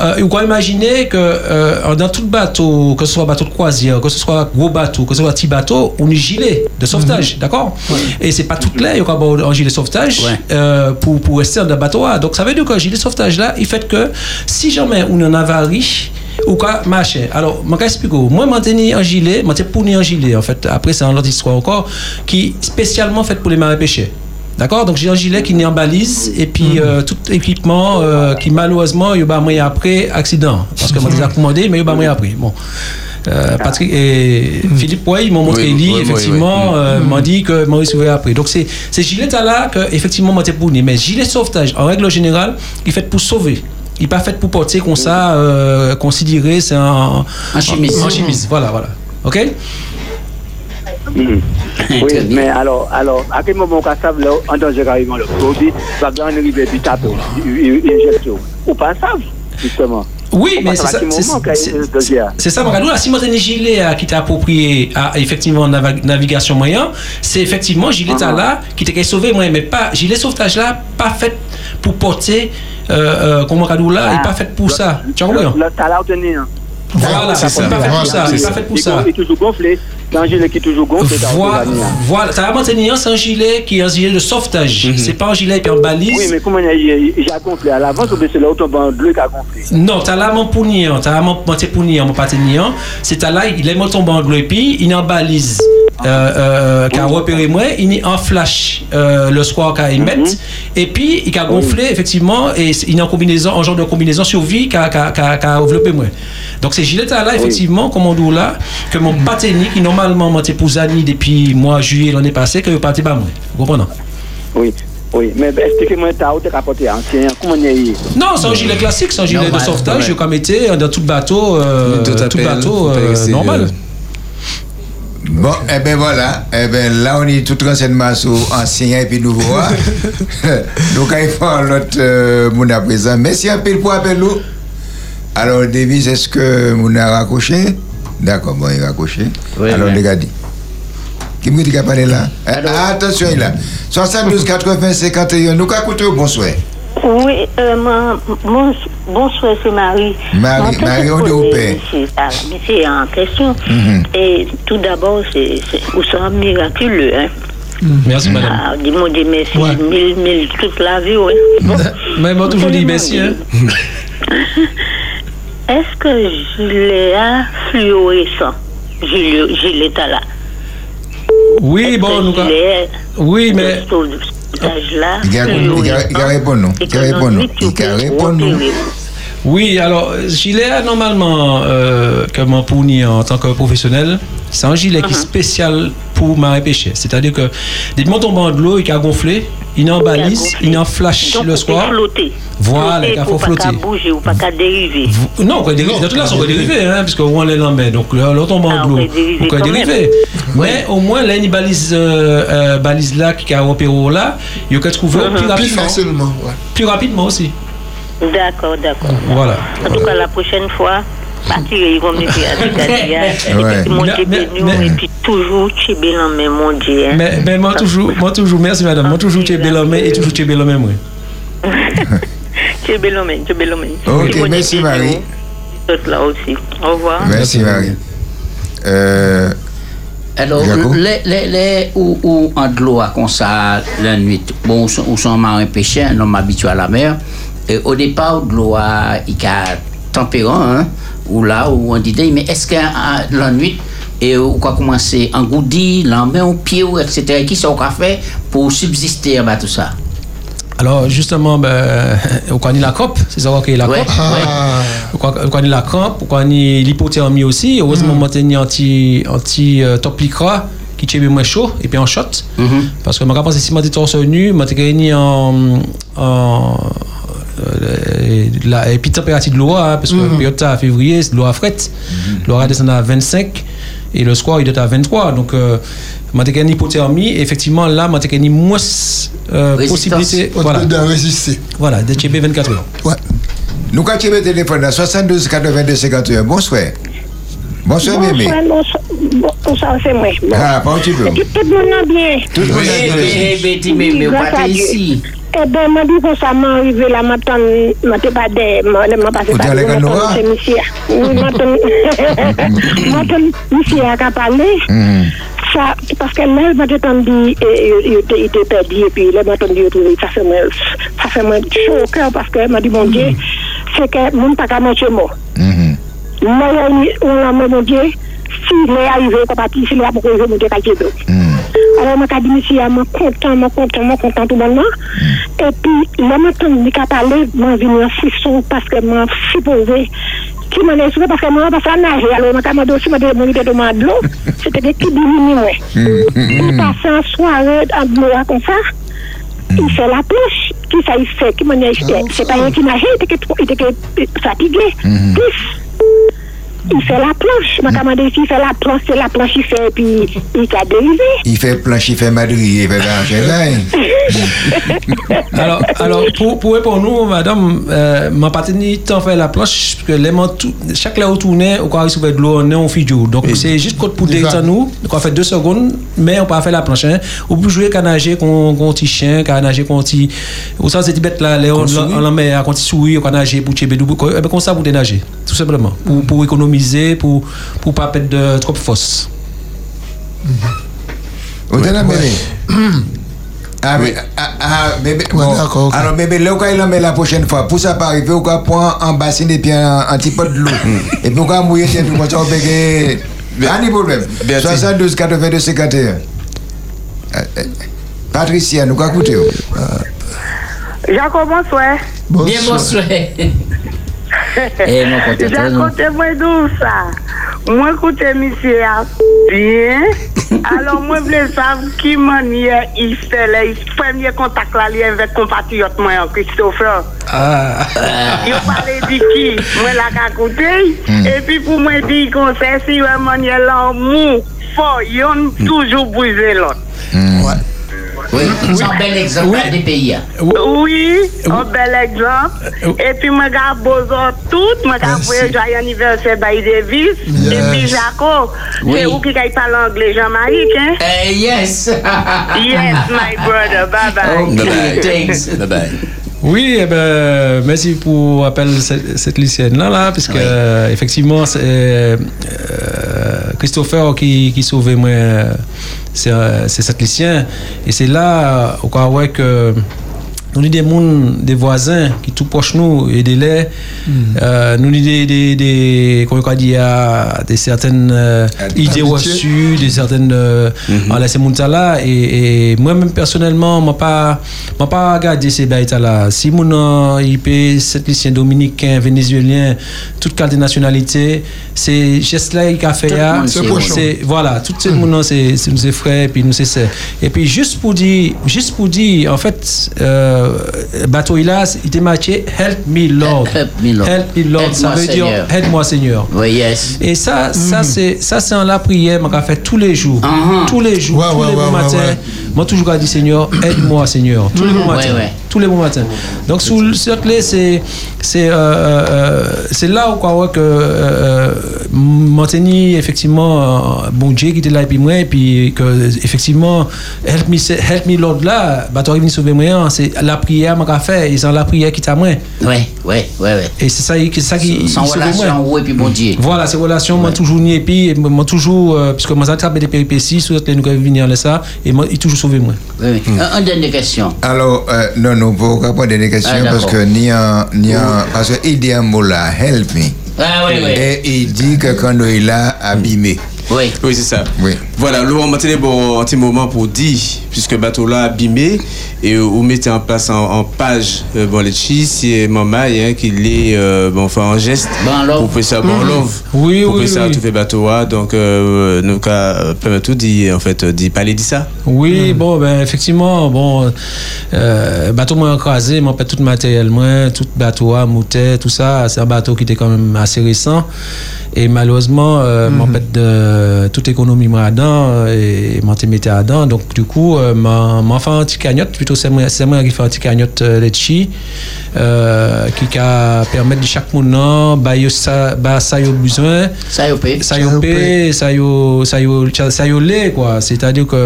Speaker 4: euh, vous pouvez imaginer que euh, dans tout bateau, que ce soit bateau de croisière, que ce soit gros bateau, que ce soit petit bateau, on a gilet de sauvetage, mhm. d'accord? Et c'est pas tout clair, il y a un gilet sauvetage pour, pour rester dans le bateau. Donc, ça veut dire que le gilet sauvetage là, il fait que si jamais on en avarie, ou quoi machin alors je vais expliquer moi maintenir un gilet moi pour un gilet en fait. Après c'est un autre histoire encore qui spécialement fait pour les marins pêcheurs D'accord? Donc j'ai un gilet qui n'est en balise et puis euh, tout équipement euh, qui malheureusement il y a après accident. Parce que moi déjà commandé mais il y a après. Bon. Euh, Patrick et Philippe ouais, ils m'ont montré oui, effectivement m'ont dit que Maurice va après. Donc c'est ces gilets là que effectivement moi pour mais gilet sauvetage en règle générale il fait pour sauver il n'est pas fait pour porter comme ça, euh, considéré, c'est un,
Speaker 5: un chimiste.
Speaker 4: Un, chimiste, voilà, voilà. OK?
Speaker 8: Mm-hmm. Oui, mais alors, alors, à quel moment on savent en danger carrément le produit va bien arriver du tapeau, injection Ou pas savent, justement
Speaker 4: oui, mais c'est ça. C'est ça, Maradou. Si moi, un gilet qui t'a approprié à effectivement navigation moyen, c'est effectivement gilet uh-huh. là qui t'a sauvé moi, mais pas gilet sauvetage là, pas fait pour porter euh, euh, comme Maradou là, il pas fait pour ça. Tu? Le
Speaker 8: talent obtenu.
Speaker 4: Voilà, c'est ça. Pas fait pour ça. Il pas fait pour ça.
Speaker 8: Il est toujours gonflé. Un gilet qui est toujours gonflé.
Speaker 4: Voilà. Voilà. Ça va maintenir, c'est un gilet qui est un gilet de sauvetage. Mhm. C'est pas un gilet qui est en balise.
Speaker 8: Oui, mais comment il a gonflé à l'avance ou bien c'est l'automobile bleu qui a gonflé?
Speaker 4: Non, t'as là mon pounier. T'as là mon pounier, mon paténier. C'est là, il est mon bleu et puis il est en balise. Euh, euh, qui a repéré moi, il est en flash euh, le soir qu'il mhm. met, et puis il a gonflé effectivement, et il est en combinaison, en genre de combinaison survie qui a, développé moi. Donc ces gilets là, effectivement, comme on dit là, que mon normalement m'a été pour depuis mois juillet l'année passée, que je partais pas moi. Vous comprenez?
Speaker 8: Oui. Oui, mais expliquez-moi, t'as où rapporté ancien, comment on
Speaker 4: Non, c'est un gilet classique, c'est un gilet de sauvetage, comme été dans tout bateau, tout bateau normal.
Speaker 2: Bon, eh bien voilà. Eh bien là, on est tout renseignement sur ancien et puis nouveau. <laughs> Donc, il faut l'autre euh, mon à présent. Merci un peu pour appeler nous. Alors, Davis, est-ce que mon a raccroché? D'accord, bon, il a raccroché. Alors, regardez. Qui me dit qu'il a parlé là? Ah, Attention, il a. 72 80 51. Nous, écoutez, bonsoir.
Speaker 7: Oui, euh, bonsoir, c'est Marie.
Speaker 2: Marie, Marie, on est au père.
Speaker 7: C'est en question. Mhm. Et tout d'abord, c'est un miraculeux. Hein?
Speaker 4: Merci, madame.
Speaker 7: Ah, Dis-moi des merci, mille, mille, toute la vie, oui. <laughs>
Speaker 4: Mais moi, toujours dit merci. Hein. <laughs>
Speaker 7: Est-ce que à fluorescent, gilet là?
Speaker 4: Oui, bon, nous. Oui, mais.
Speaker 2: Il a répondu, il a répondu, il a répondu.
Speaker 4: Oui, alors, gilet, normalement, euh, comme en tant que professionnel, c'est un gilet qui est uh-huh. spécial pour marais pêcher. C'est-à-dire que, dites-moi tombe de l'eau, il a gonflé, il est en balise, il est en flash le soir. Voilà, il faut flotter.
Speaker 7: Pas bouger ou pas dériver.
Speaker 4: Non, on dériver. De toute façon, on peut dériver, hein, puisque on les lambert. Donc, l'autre tombe de l'eau, on peut dériver. Mais au moins, là, une balise, euh, euh, balise là, qui a opéré là, il y a trouver uh-huh. plus rapidement. Plus rapidement aussi.
Speaker 7: D'accord, d'accord.
Speaker 4: Voilà.
Speaker 7: En tout cas, la prochaine fois, Mon Dieu béni, et puis toujours tu es bel en main, mon Dieu. Hein.
Speaker 4: Mais, mais moi, toujours, moi, toujours, merci madame, moi, toujours tu es bel en main et toujours tu es bel en main, moi.
Speaker 7: Tu es bel en main, tu es bel en main.
Speaker 2: Ok, merci Marie.
Speaker 7: là aussi. Au revoir.
Speaker 2: Merci Marie. Euh,
Speaker 5: alors, les, les, les, où, où en de l'eau comme ça la nuit, bon, où sont marins pêcheurs, un homme habitué à la mer, et au départ, de l'eau il a tempérant, hein, ou là, où on dit, mais est-ce que la nuit, et on va commencer en goudi, la main au pied, etc., qui sont fait pour subsister à tout ça?
Speaker 4: Alors, justement, ben, on connaît la COP, c'est ça qu'on la COP. On connaît la COP, on connaît l'hypothermie aussi. Heureusement, on a anti, anti euh, top licra qui tient moins chaud et puis en shot. Mm-hmm. Parce que je pense que si je torse nu, je suis en, en euh, la, et puis température de l'eau, hein, parce que mm -hmm. période à février, l'eau a fret. Mm-hmm. L'eau a descendu à 25 et le square il est à 23. Donc, euh, une hypothermie. Effectivement, là, je une moins euh, possibilité
Speaker 6: voilà. de résister.
Speaker 4: Voilà, de TB 24 heures.
Speaker 2: Ouais. Nous, quand tu téléphone à 72 82 51, bonsoir. Bonsoir, bébé.
Speaker 9: Bonsoir, c'est moi.
Speaker 2: Ah, pas un petit peu.
Speaker 9: Tout le monde bien.
Speaker 2: Tout le monde
Speaker 5: ici. E ben, mwen di kon
Speaker 9: sa man rive la, mwen ton, mwen te pa de, mwen pase pa de, mwen ton
Speaker 2: se
Speaker 9: misi ya. Mwen ton, mwen ton misi ya ka pale, sa, paske lè mwen te ton di, yo te pedi, epi lè mwen ton di yo touve, sa se mwen, sa se mwen chokè, paske mwen di mwen di, se ke mwen pa ka manche mò. Mwen yon, mwen la mwen mwen di, si lè a rive ko pati, si lè a pou kon rive mwen te kalke do. Alors, je dit, monsieur, je suis content, je suis content, je suis content tout le monde. Et puis, là, maintenant, je parlé, je suis venu en frisson parce que je suis supposé qui m'en est parce que moi, je pas nager. Alors, je suis je suis demandé de l'eau. C'était moi. En soirée en comme ça. Il fait la planche. Qui ça, il fait? Qui m'en est C'est pas un qui il était fatigué. Plus il fait la planche. Ma commande il fait la planche, c'est la planche, il fait, puis il a dérivé.
Speaker 2: Il fait planche, il fait madrier, il fait <laughs>
Speaker 4: alors, alors, pour, pour, pour nous, madame, euh, ma partenaire tant fait la planche, parce que les chaque fois où tourne, on va recevoir de l'eau, on est en figure. Donc, c'est juste pour derrière nous, on fait deux secondes, mais on peut faire la planche. Hein. On peut jouer qu'à nager, qu'on petit chien, qu'à nager, qu'on petit. Ou ça, c'est bête là, on la met à quand il sourit, on nager pour tuer, comme ça, pour nager, tout simplement, pour, pour économiser pour pour pas perdre de trop force.
Speaker 2: Bébé? ah, mais, ah, ah, bébé, bon. Alors, bébé, là, quand il met la prochaine fois, pour ça pas arriver, on va prendre un bassin et puis un, un petit peu de l'eau. et puis on va mouiller, et puis on va payer. Pas de problème. 72 82 51. Patricia, nous allons écouter.
Speaker 9: Jacob, bonsoir.
Speaker 5: Bien, bonsoir.
Speaker 9: Moi d'où ça? Moi, écoute, monsieur, bien. Alors, moi, je voulais savoir qui manière il fait le premier contact là avec compatriote, moi, Christopher. Ah. Il parlait de qui? Moi, la écouté. Hmm. Et puis, pour moi, dire qu'on sait si vraiment il y a l'amour fort, il a toujours brisé l'autre.
Speaker 5: Hmm. Ouais. Oui, c'est un bel exemple oui. des pays. Hein.
Speaker 9: Oui, un bel exemple. Et puis, je garde tout. Je garde joyeux anniversaire by Davis. Et puis, Jaco, c'est vous qui parle anglais, Jean-Marie, hein?
Speaker 5: Uh, yes.
Speaker 9: yes, my brother. Bye bye.
Speaker 5: Okay, thanks.
Speaker 4: Bye bye. Oui, eh ben, merci pour appel cette, cette lycéenne-là, là, parce que, euh, effectivement, c'est euh, Christopher qui, qui sauvait moi, c'est cette lycéenne. Et c'est là, on croit que nous avons des monde, des voisins qui tout proches nous et des laits. Mm. Euh, nous avons des, des, des, comment on dit, des certaines euh, idées reçues, des certaines. Euh, mm -hmm. ces là. Et, et moi-même, personnellement, je n'ai pas, pas regardé ces bêtes là. Si mon IP, cette lycéen dominicain, vénézuélien, toute carte de nationalité, c'est geste là qu'il a fait. C'est Voilà, tout ce monde, c'est nos frères, et puis nous, c'est Et puis, juste pour dire, juste pour dire, en fait, euh, bateau il a, il était marqué Help me Lord.
Speaker 5: Help me Lord.
Speaker 4: Help me Lord. ça veut dire Aide-moi Seigneur.
Speaker 5: Oui, yes.
Speaker 4: Et ça, ça mhm. c'est ça c'est en la prière qu'on fait tous les jours. Uh-huh. Tous les jours, tous les matins. Moi toujours dit Seigneur, aide-moi Seigneur. Tous les bons matins. Tous les bons matins. Donc sous cette clé c'est c'est euh, euh, c'est là où quoi que euh, effectivement bon Dieu qui était là et puis moi et puis que effectivement help me help me Lord là bateau il sauver moi c'est la prière m'a fait ils ont la prière qui t'a moins
Speaker 5: ouais ouais ouais ouais
Speaker 4: et c'est ça qui ça qui
Speaker 5: sans relation et puis bon Dieu
Speaker 4: voilà c'est relation moi toujours ni et puis moi toujours euh, puisque moi j'ai des péripéties sur les nous venir là ça et moi il toujours sauvé moi
Speaker 5: oui, oui. Mm. une dernière question
Speaker 2: alors euh, non non pour répondre à des questions ah, parce que ni un ni un parce qu'il dit un mot là help me.
Speaker 5: Ah, oui, oui.
Speaker 2: et il dit que quand il a abîmé
Speaker 5: oui,
Speaker 3: oui c'est ça.
Speaker 2: Oui.
Speaker 3: Voilà, nous on maintenait bon, un petit moment pour dire, puisque le bateau là abîmé, et vous mettez en place en, page euh, bon, les chi, c'est maman hein, qui est euh, bon, fait un geste
Speaker 5: bon,
Speaker 3: pour ça bon love.
Speaker 4: Oui,
Speaker 3: pour
Speaker 4: oui,
Speaker 3: ça
Speaker 4: oui.
Speaker 3: tout fait bateau là, donc euh, nous cas permet tout dit en fait dit parler de ça.
Speaker 4: Oui, mm. bon ben effectivement bon euh, bateau moi écrasé, moi fait tout le matériel moi, tout bateau à moutet, tout ça, c'est un bateau qui était quand même assez récent et malheureusement euh, mm -hmm. de toute économie moi dedans et m'en mettais dedans donc du coup m'en fait un petit cagnotte. Plutôt c'est moi c'est moi qui fais un petit cagnotte letchi qui a permettre de chaque monde bah ça bah ça y a besoin.
Speaker 5: Ça y a
Speaker 4: ça y a ça y a ça y a ça y a quoi. C'est-à-dire que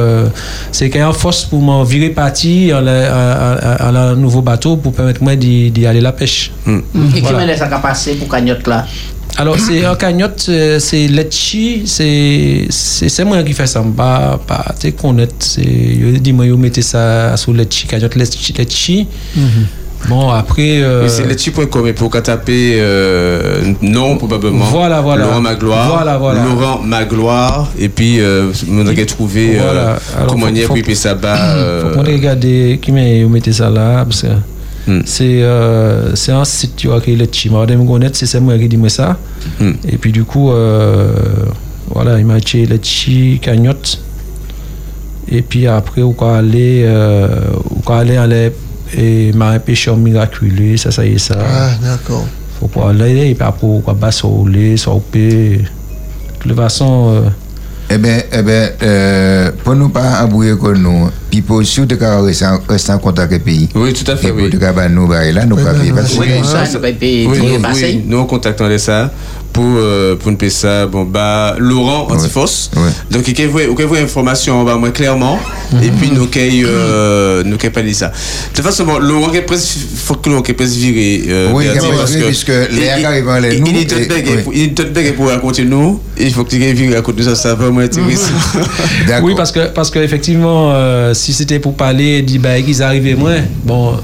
Speaker 4: c'est qu'il y a une force pour m'en virer parti à un nouveau bateau pour permettre moi d'y aller la pêche.
Speaker 5: Hmm. et qui m'a ça passer pour cagnotte là?
Speaker 4: Alors, c'est un cagnotte, c'est Letchi, c'est moi qui fais ça. Pas, pas, tu connaître. Je dis, moi, je mettez ça sur Letchi, cagnotte Letchi. Letchi. Mm-hmm. Bon, après.
Speaker 3: Euh... C'est letchi.com et pour taper euh, non, probablement.
Speaker 4: Voilà, voilà.
Speaker 3: Laurent Magloire.
Speaker 4: Voilà, voilà.
Speaker 3: Laurent Magloire. Et puis, euh, on a trouvé voilà. euh, comment dire, puis ça bas.
Speaker 4: Euh... Faut qu'on regarde qui met ça là. Parce que Mm. C'est euh, c'est un site tu vois, qui est le Chima. c'est moi qui dis moi ça. Mm. Et puis du coup, euh, voilà, il m'a acheté le chi cagnotte. Et puis après, on va aller, euh, on va aller, aller et m'a pêcheur miraculeux, ça, ça y est, ça.
Speaker 6: Ah, d'accord.
Speaker 4: Faut pas aller, et puis après, on va passer au lait, au De toute façon, euh,
Speaker 2: eh bien, eh ben, euh, pour nous pas embrouiller comme nous, puis pour surtout rester en contact avec le pays.
Speaker 3: Oui, tout à fait. Et
Speaker 2: pour
Speaker 3: oui.
Speaker 2: nous, là, nous, pas
Speaker 5: payer. Oui, ça, nous,
Speaker 3: oui, oui, nous, on contactons ça pour euh, pour nous ça bon bah Laurent Antifos donc il vous vous information bah moi clairement. Et puis nous qu'il euh, nous qu'il pas dit ça. De toute façon bon Laurent qui presque faut que Laurent qui presque virer
Speaker 2: euh, oui parce que puisque les arrivent les nous
Speaker 3: il est tout bête il est tout bête pour raconter nous. Il faut qu'il virer à côté de ça ça va vraiment intéressant <laughs>
Speaker 4: oui parce que parce que effectivement euh, si c'était pour parler dit bah qu'ils arrivaient moins bon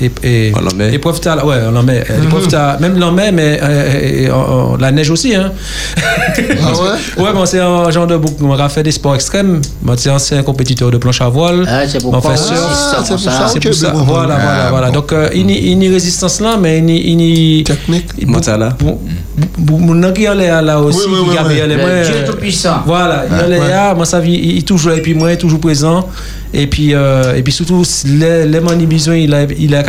Speaker 4: et et et profiter ouais on en met. Même l'en met mais la neige aussi. Hein.
Speaker 6: Ah ouais? <laughs>
Speaker 4: Ouais, bon, c'est un genre de bouc. On a fait des sports extrêmes. Moi, c'est ancien compétiteur de planche à voile.
Speaker 5: Ah, c'est pour,
Speaker 4: ça.
Speaker 5: C'est
Speaker 4: pour ça. C'est pour ça. Voilà, voilà, ah, voilà. Donc, euh, il y a résistance là, mais il y
Speaker 6: a technique.
Speaker 3: Moi, là.
Speaker 4: Mon qui est là aussi,
Speaker 5: a les mains. Dieu tout-puissant.
Speaker 4: Voilà, il est là, moi, ça, il est toujours, et puis moi, il est toujours présent. Et puis, euh, et puis surtout, les, les besoin, il a, il a,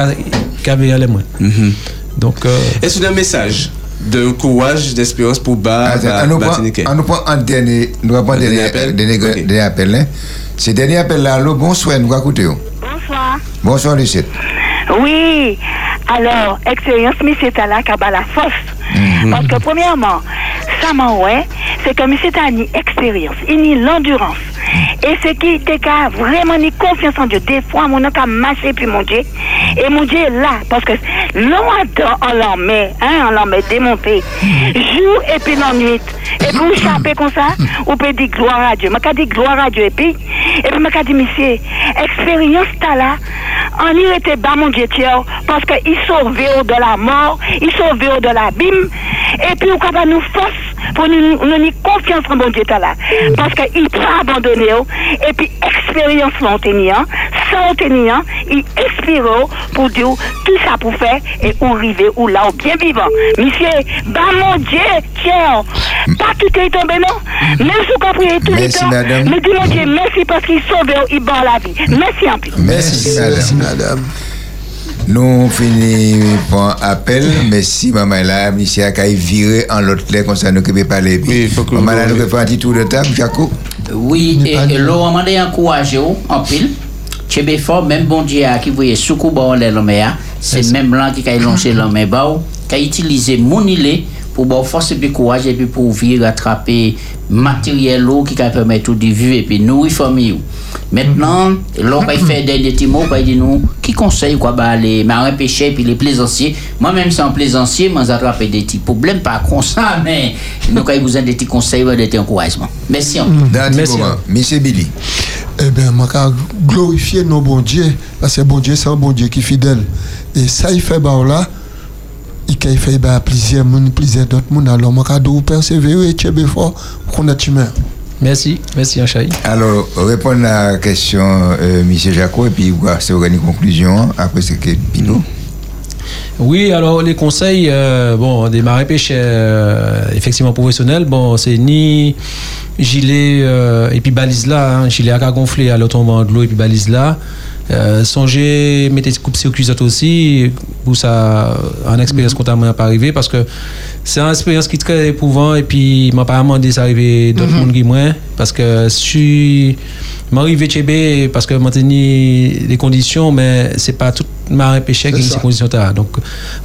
Speaker 4: il a mains.
Speaker 3: Mhm. Donc, euh, Est-ce un message de courage, d'espérance pour bas.
Speaker 2: On nous prend un dernier, nous un dernier appel? Dernier appel. Hein. C'est dernier appel là. Allô, bonsoir, nous écouter.
Speaker 7: Bonsoir.
Speaker 2: Bonsoir, Lucette.
Speaker 7: Oui. Alors, expérience, mais c'est à la la force. Mhm. Parce que premièrement, c'est comme si c'était une expérience, une l'endurance. Et ce qui était vraiment une confiance en Dieu. Des fois, mon a marché puis mon Dieu. Et mon Dieu est là. Parce que l'on on l'en met, hein, on l'en met démonté. Jour et puis la nuit. Et puis, vous chapez comme ça, on peut dire gloire à Dieu. Je dis gloire à Dieu. Et puis, et puis, je dis, monsieur, expérience t'as là, on y était bas, mon Dieu, parce qu'il sauvé de la mort, il sauvé de l'abîme. Et puis, on va nous force pour nous, nous, confiance en mon Dieu là. Parce qu'il pas abandonné. Et puis, expérience l'on sans tenir, il expire pour dire tout ça pour faire et on arriver ou là, bien vivant. Monsieur, bah mon Dieu, tiens, pas tout est tombé, non? Même si vous comprenez tout le temps, mais dis mon Dieu, merci parce qu'il sauve, il bat la vie. Merci en plus.
Speaker 2: Merci, merci madame. Nous finissons par appel, mais si maman là, monsieur a viré en l'autre lait, comme ça nous ne pas les
Speaker 3: Oui, il faut que
Speaker 2: maman là, nous faire un petit tour de table, Jaco.
Speaker 5: Oui, et l'on m'a encouragé en pile. Chebe fort, même bon Dieu qui voyait soukou bon l'homme c'est même là qui a lancé l'homme qui a utilisé mon pour avoir force et courage et puis pour vivre attraper matériel qui a permis de vivre et puis nourrir famille. Maintenant, l'on va faire des petits mots, va dire nous, qui conseille quoi, bah, les marins pêcheurs puis les plaisanciers. Moi-même, sans plaisancier, moi, j'attrape des petits problèmes, pas comme ça, mais nous, quand vous avez des petits conseils, des petits encouragements. Merci.
Speaker 2: Merci. Monsieur Billy.
Speaker 6: Eh bien, moi, glorifier nos bons dieux, parce que bon Dieu, c'est un bon Dieu qui est fidèle. Et ça, il fait bah, là, il fait bah, plusieurs plusieurs d'autres monde. Alors, moi, vous persévérer, tu es fort, qu'on a
Speaker 4: Merci, merci Anchaï.
Speaker 2: Alors, répondre à la question, euh, M. Jaco, et puis c'est une conclusion après ce que Pino.
Speaker 4: Oui, alors les conseils, euh, bon, des marins pêcheurs euh, effectivement professionnels, bon, c'est ni gilet et puis balise là, hein, gilet à gonfler à l'automne de l'eau et puis balise là. Euh, songez, mettez coupe circuit aussi, pour ça, en expérience qu'on t'a pas arrivé, parce que c'est une expérience qui est très éprouvante, et puis, m'a pas demandé ça arriver d'autres mm qui moins, parce que je suis, m'arrivé chez parce que maintenant, les conditions, mais c'est pas tout marin pêcheur qui ces conditions là. Donc,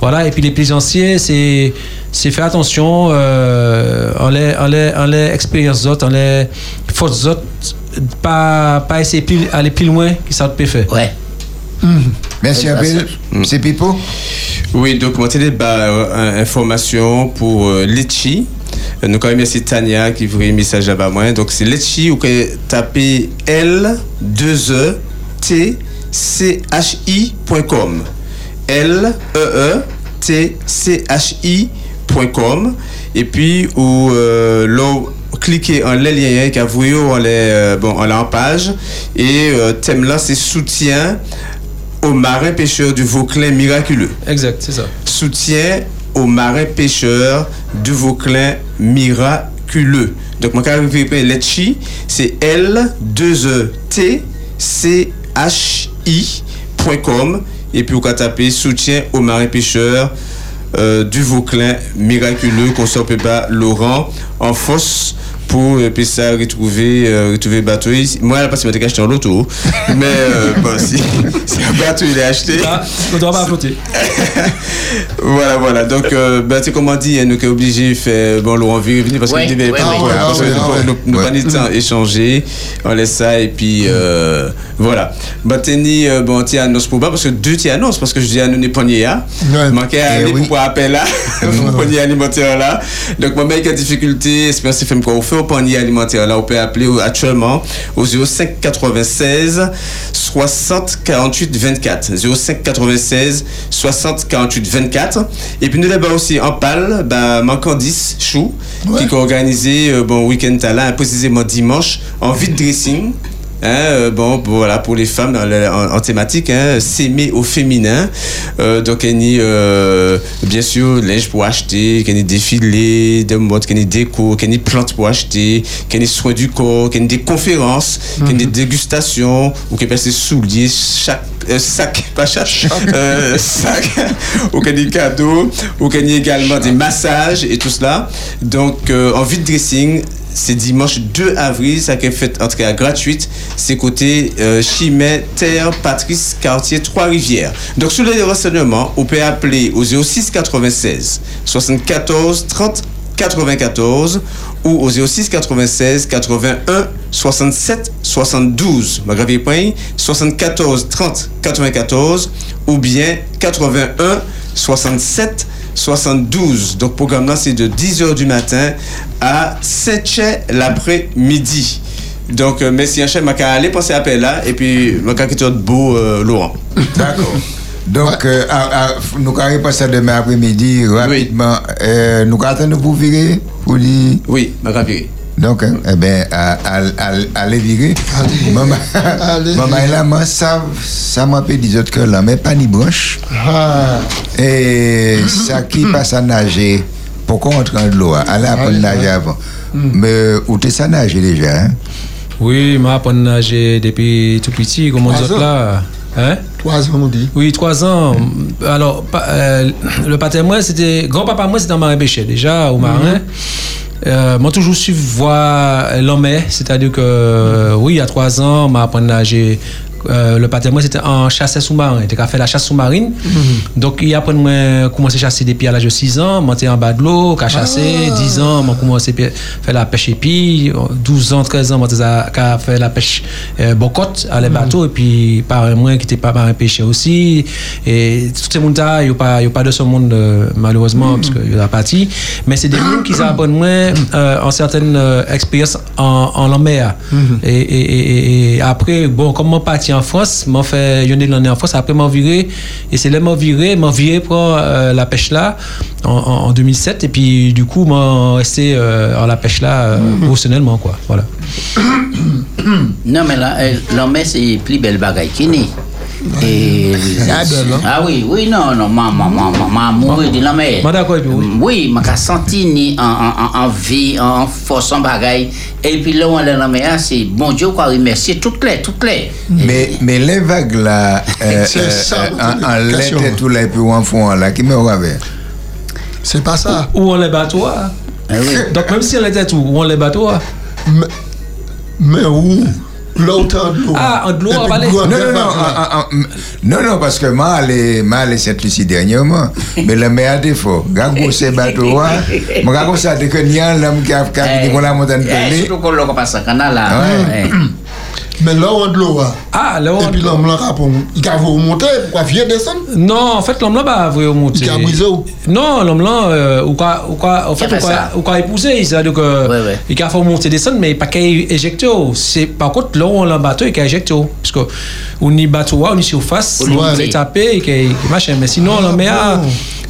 Speaker 4: voilà, et puis les plaisanciers, c'est, c'est faire attention, euh, en les, en les, en les expériences autres, en les forces autres, pas, pas essayer d'aller plus loin que ça peut faire.
Speaker 5: Ouais.
Speaker 2: Mmh. Merci Abel. C'est Pipo
Speaker 3: Oui, donc moi, j'ai bah, euh, information pour euh, Litchi. Euh, nous, quand même, merci Tania qui vous un message là-bas. Moi. Donc, c'est Litchi, vous pouvez taper L2E-T-C-H-I.com. L-E-E-T-C-H-I.com. Et puis, où euh, cliquez en les liens qui vous en les euh, bon en page et euh, thème là c'est soutien aux marins pêcheurs du Vauclin miraculeux.
Speaker 4: Exact, c'est ça.
Speaker 3: Soutien aux marins pêcheurs du Vauclin miraculeux. Donc mon carré Letchi, c'est L 2 E et puis vous pouvez taper soutien aux marins pêcheurs euh, du Vauclin miraculeux qu'on s'appelle pas Laurent en fosse pour euh, puis ça retrouver euh, retrouver bateau. Moi elle parce que j'ai acheté en loto. <laughs> Mais euh, bon si <laughs> c'est un bateau il est acheté.
Speaker 4: On doit pas flotter
Speaker 3: voilà voilà. Donc euh, ben, tu comment dit hein, nous sommes obligés de faire bon Laurent venir parce
Speaker 5: ouais,
Speaker 3: qu'il devait
Speaker 5: ouais,
Speaker 3: parce que nous nous pas de temps <laughs> échanger on laisse ça et puis euh, voilà. Bah tenir euh, bon tiens annonce pour parce que deux tiens annonce parce que je dis à nous n'est pas là manquer aller pour appel là pour alimentaire là. Donc moi mec a difficulté espère c'est fait quoi on fait au panier alimentaire. Là on peut appeler actuellement au 05 96 60 48 24 05 96 60 48 24 et puis nous là-bas aussi en pal bah manquant 10 chou ouais. qui a organisé euh, bon week-end là précisément dimanche en vide dressing Hein, euh, bon, voilà, pour les femmes en, en, thématique, hein, s'aimer au féminin. Euh, donc, il y a bien sûr linge pour acheter, il y a des défilés de mode, il y a des décos, il y a des plantes pour acheter, il y a des soins du corps, il y a des conférences, il y a des dégustations, ou qu'il y a des souliers, chaque euh, sac, <laughs> pas chaque, euh, sac, ou qu'il y a des cadeaux, ou qu'il y a également des massages et tout cela. Donc, en vide dressing, c'est dimanche 2 avril, ça qui est fait en tout cas gratuite. C'est côté euh, Chimay, Terre, Patrice, quartier Trois-Rivières. Donc, sur les renseignements, on peut appeler au 06 96 74 30 94 ou au 06 96 81 67 72. Magravie point 74 30 94 ou bien 81 67 72. Donc, programme là, c'est de 10h du matin à 7h l'après-midi. Donc, euh, merci, un chef, je aller penser à appel là, et puis, je vais quitter beau euh, Laurent.
Speaker 2: D'accord. Donc, euh, à, à, nous allons passer demain après-midi rapidement. Oui. Euh, nous allons vous virer pour dire.
Speaker 3: Oui, je vais virer.
Speaker 2: Donc, hein, eh bien, allez virer. Maman, maman, là, moi, ça, ça m'a fait des autres que là, mais pas ni branche. Ah. Et ça qui <coughs> passe à nager, pourquoi on train de l'eau Allez apprendre à nager avant. Mais où t'es ça nager déjà hein?
Speaker 4: Oui, je apprends à nager depuis tout petit, comme on dit là. Hein?
Speaker 6: Trois ans, on dit.
Speaker 4: Oui, trois ans. Alors, pa, euh, le pater moi, c'était. Grand-papa, moi, c'était un marin pêcheur déjà, au marin. Mm -hmm. Euh, moi, toujours su voir l'homme, c'est-à-dire que, euh, oui, il y a trois ans, m'a appris à nager. Euh, le pater moi, c'était en chasse sous-marin. Il a fait la chasse sous-marine. Mm -hmm. Donc, il a appris à commencer à chasser depuis à l'âge de 6 ans, monter en bas de l'eau, à chasser. Ah. 10 ans, m'a commencé à faire la pêche épi. 12 ans, 13 ans, m'a fait la pêche euh, bocotte à les bateaux. Et puis, par moi qui n'était pas marin pêcheur aussi. Et tout ce monde là, il n'y a, pas, a pas de ce monde, euh, malheureusement, -hmm. parce qu'il y a parti. Mais c'est des gens qui <coughs> apprennent moins euh, en certaines expériences en, en la mer. -hmm. et, et, et, et, après, bon, comme moi parti en France, m'a fait une année en France, après m'a viré, et c'est là m'a viré, m'a viré pour euh, la pêche là en, en, 2007, et puis du coup, m'a resté euh, en la pêche là euh, mm -hmm. professionnellement, quoi. Voilà. <coughs>
Speaker 5: non, mais là, l'homme, c'est plus belle bagaille qui n'est. Et,
Speaker 6: Ah, ben, non.
Speaker 5: ah oui, oui, non, non, ma, ma, ma, ma, ma mourir de la mer.
Speaker 4: Et oui.
Speaker 5: Oui, ma ka senti ni en, en, en, en vie, en force, en bagaille. Et puis là, on est la mer, c'est bon Dieu, quoi, remercier toutes les, toutes les.
Speaker 2: Mais, mais les vagues là, <laughs> euh, euh, euh, en,
Speaker 6: question.
Speaker 2: lettres tout là, et puis en fond là, qui me revient
Speaker 6: C'est pas ça.
Speaker 4: Ou on les bateaux. hein.
Speaker 5: Ah oui. <laughs>
Speaker 4: Donc, même si on était tout, ou on les bateaux. hein.
Speaker 6: Mais, mais où? L'autre de l'eau.
Speaker 4: Ah, en de l'eau,
Speaker 6: Et
Speaker 4: on
Speaker 6: puis,
Speaker 4: va aller.
Speaker 6: gros,
Speaker 2: Non, non, non, en- en- en- non, non, parce que moi, allé, allé Saint-Lucie dernièrement, <laughs> mais le meilleur défaut, gago ces bateaux, hein, moi, gago ça, dès que n'y a un homme qui a, a, a la montagne
Speaker 5: Eh,
Speaker 2: pelée,
Speaker 5: surtout qu'on l'a passé au canal là. <clears throat>
Speaker 6: Mais là, on de l'eau. ah.
Speaker 4: Ah, là,
Speaker 6: Et
Speaker 4: on...
Speaker 6: puis l'homme là, il a vous monter, pourquoi viens descendre?
Speaker 4: Non, en fait, l'homme là, bah, vous monter.
Speaker 6: Il a brisé où?
Speaker 4: Non, l'homme là, euh, ou quoi, ou quoi, en fait, ou ou quoi épouser, c'est-à-dire que,
Speaker 5: Ouais, ouais.
Speaker 4: il a fait monter descendre, mais pas qu'il éjecte. C'est, par contre, là, on l'a bateau, il a éjecté. Parce que, on y bateau, on y surface,
Speaker 5: On
Speaker 4: est tapé, et qu'il machin. Mais sinon, l'homme a,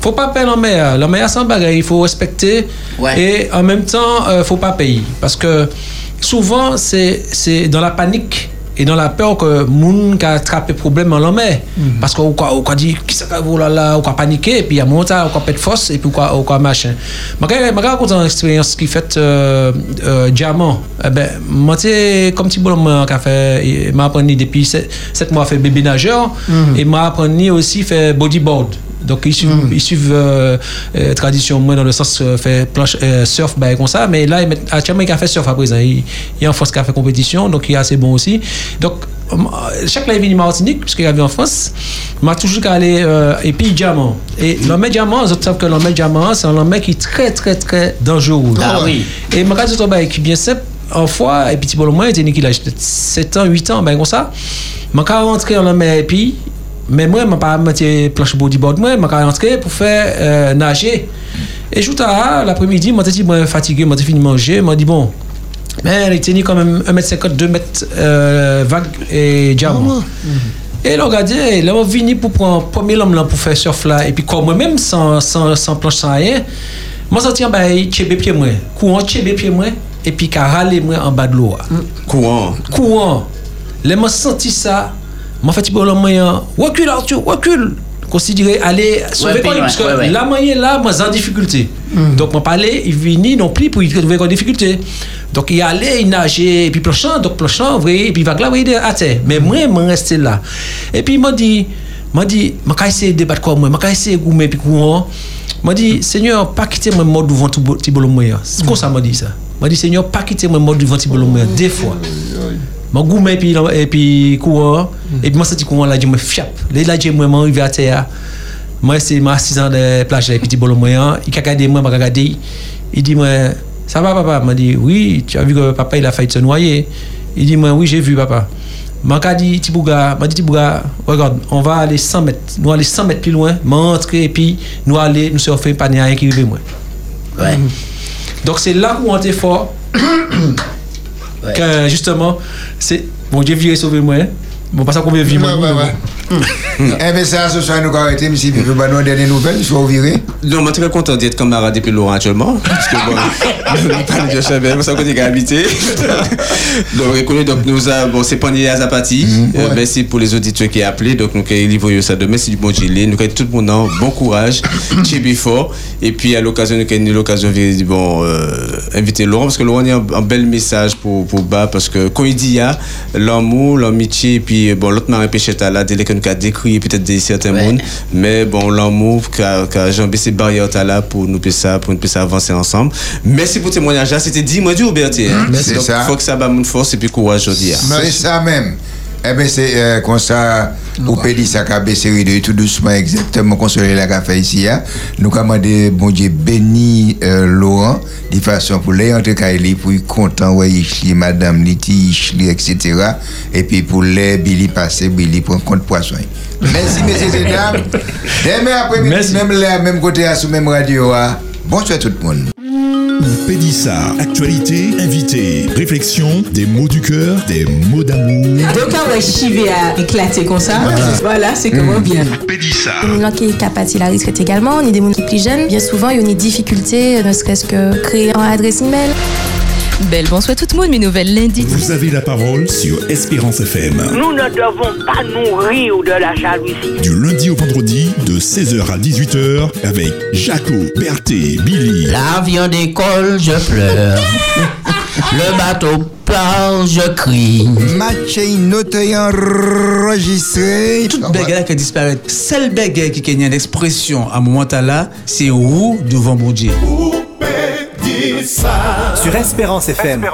Speaker 4: faut pas payer l'homme a, l'homme a sans bagarre, il faut respecter.
Speaker 5: Ouais.
Speaker 4: Et en même temps, euh, faut pas payer. Parce que, souvent, c'est, c'est dans la panique, et dans la peur que moun qui a attrapé problème en l'homme parce qu'on quoi on quoi dit qui ça oh là là on quoi paniquer et puis à on quoi pète force et puis quoi on quoi machin. Moi quand une expérience qui fait euh, euh, diamant eh ben moi comme petit bonhomme qui a fait m'a appris depuis 7 mois fait bébé nageur et m'a appris aussi fait bodyboard donc ils suivent, ils suivent euh, euh, tradition moi dans le sens euh, fait planche surf bah, comme ça. Mais là il actuellement il a fait surf à présent il, il y a en France qui a fait compétition donc il est assez bon aussi. Donc chaque fois il vient en Martinique puisqu'il a vu en France. M'a toujours allé euh, et puis diamant. Et l'homme diamant autres savent que l'homme diamant c'est un homme qui est très très très dangereux.
Speaker 5: Ah oui.
Speaker 4: et ma carte de qui est bien simple. En fois et puis petit bonhomme était qu'il a 7 ans 8 ans ben comme ça. M'a qu'à rentrer en mer et puis mais moi je pas mettre planche bodyboard moi je rentrer pour faire euh, nager et je tard l'après-midi moi dit moi fatigué moi fini de manger moi dit bon mais il tenait quand même 1m50 2 m euh, vague et diamant et là, regardez, là, on venu pour prendre premier homme là pour faire surf là. Et puis, comme moi-même, sans, sans, sans planche, sans rien, moi, je tiens, bah, tchébé pied moi. Courant, tchébé pied moi. Et puis, qu'à râler moi en bas de l'eau.
Speaker 3: Courant.
Speaker 4: Courant. Là, moi, senti ça. Moi, fait, le moyen, recule, Arthur, recule. Considérer aller sauver quoi, parce que
Speaker 5: ouais, ouais.
Speaker 4: la moyenne là, moi, en difficulté. Donc, moi, parlais, il venu non plus pour y trouver en difficulté. Donc, il allait, il nageait, et puis planchant, donc planchant, vous voyez, et puis vague là, vous voyez, à terre. Mais moi, je resté là. Et puis, il m'a dit, m'a dit, m'a essayé de débattre comme moi, m'a essayé de goumer, puis courant. M'a dit, Seigneur, pas quitter mon mode devant tout bolon moyen. C'est comme ça, m'a dit ça? M'a dit, Seigneur, pas quitter mon mode devant tout bolon moyen, deux fois. M'a goumé, et puis, et puis courant, et puis, moi, senti courant là, je me fiape. Là, j'ai moi, arrivé à terre. Moi, c'est ma 6 ans de plage avec petit bolon moyen. Il regardé moi, il m'a regardé. Il dit, moi, ça va, papa? M'a dit, oui, tu as vu que papa, il a failli se noyer. Il dit, moi, oui, j'ai vu, papa. M'a dit, Tibouga, m'a dit, Tibouga, regarde, on va aller 100 mètres. Nous aller 100 mètres plus loin, m'entrer, et puis nous aller, nous surfer, rien qui arrive, moi.
Speaker 5: Ouais.
Speaker 4: Donc, c'est là où on était fort. Justement, c'est, bon, Dieu viré sauver moi. Bon, pas ça veut vivre.
Speaker 6: Ouais,
Speaker 4: moi,
Speaker 6: ouais,
Speaker 4: mais
Speaker 6: ouais.
Speaker 4: bon.
Speaker 2: Eh bien, ça, ce soir, nous avons arrêté, mais si vous avez une dernière nouvelle, il faut virer.
Speaker 3: Non, moi, très content d'être camarade depuis Laurent actuellement. Parce que bon, <laughs> nous parlons de Chabelle, ça côté habité. <laughs> Donc, reconnu, donc, nous avons, bon, c'est Panier Azapati. Euh, merci pour les auditeurs qui ont appelé. Donc, nous avons livré ça demain. Merci du bon gilet. Nous avons tout le monde, bon courage, <coughs> Chibi fort. Et puis, à l'occasion, nous avons eu l'occasion de bon, euh, inviter Laurent, parce que Laurent a un, un bel message pour, pour Bas, parce que quand il dit, il y a l'amour, l'amitié, et puis, bon, l'autre marin péchette là, dès que nous avons décrit peut-être des certains
Speaker 5: Ouais.
Speaker 3: mondes. Mais bon, l'amour qu'a qu'a jambé ces barrières là pour nous ça, pour nous faire avancer ensemble. Merci pour le témoignage. là. C'était dit, moi, du Auberté. Hein?
Speaker 2: C'est
Speaker 3: Donc,
Speaker 2: ça.
Speaker 3: faut que ça bat mon force et puis courage aujourd'hui.
Speaker 2: C'est ça même. Eh bien, c'est euh, comme ça, au pays ça a baissé de tout doucement, exactement, comme cela l'a fait ici. hein. Nous commandons, bon Dieu, béni euh, Laurent, de façon pour les entrer Kaili, pour être content, ouais, Ishli, Madame Liti, Ishli, etc. Et puis pour les Billy passer, Billy pour compte poisson. Merci, messieurs et dames. <laughs> Demain après-midi, même là, même côté, à sous même radio, hein. bonsoir tout le monde.
Speaker 10: Pédissa, actualité, invité, réflexion, des mots du cœur, des mots d'amour.
Speaker 1: Donc ouais, chivé à éclater comme ça. Voilà, c'est comment bien.
Speaker 10: Pédissa.
Speaker 11: Les gens qui sont capables la risque également, on est des gens qui sont plus jeunes. Bien souvent, il y a une difficulté, ne serait-ce que créer un adresse email. Belle bonsoir tout le monde, mes nouvelles lundi.
Speaker 10: Vous avez la parole sur Espérance FM.
Speaker 12: Nous ne devons pas nous rire de la jalousie.
Speaker 10: Du lundi au vendredi, de 16h à 18h, avec Jaco, Berthé, Billy.
Speaker 5: L'avion décolle, je pleure. <laughs> Le bateau part, je crie.
Speaker 2: Match noté enregistré.
Speaker 13: Toute bagarre qui disparaît. Seule bagarre qui a une expression à un moment là, c'est où devant mon Dieu.
Speaker 14: Sur Espérance FM.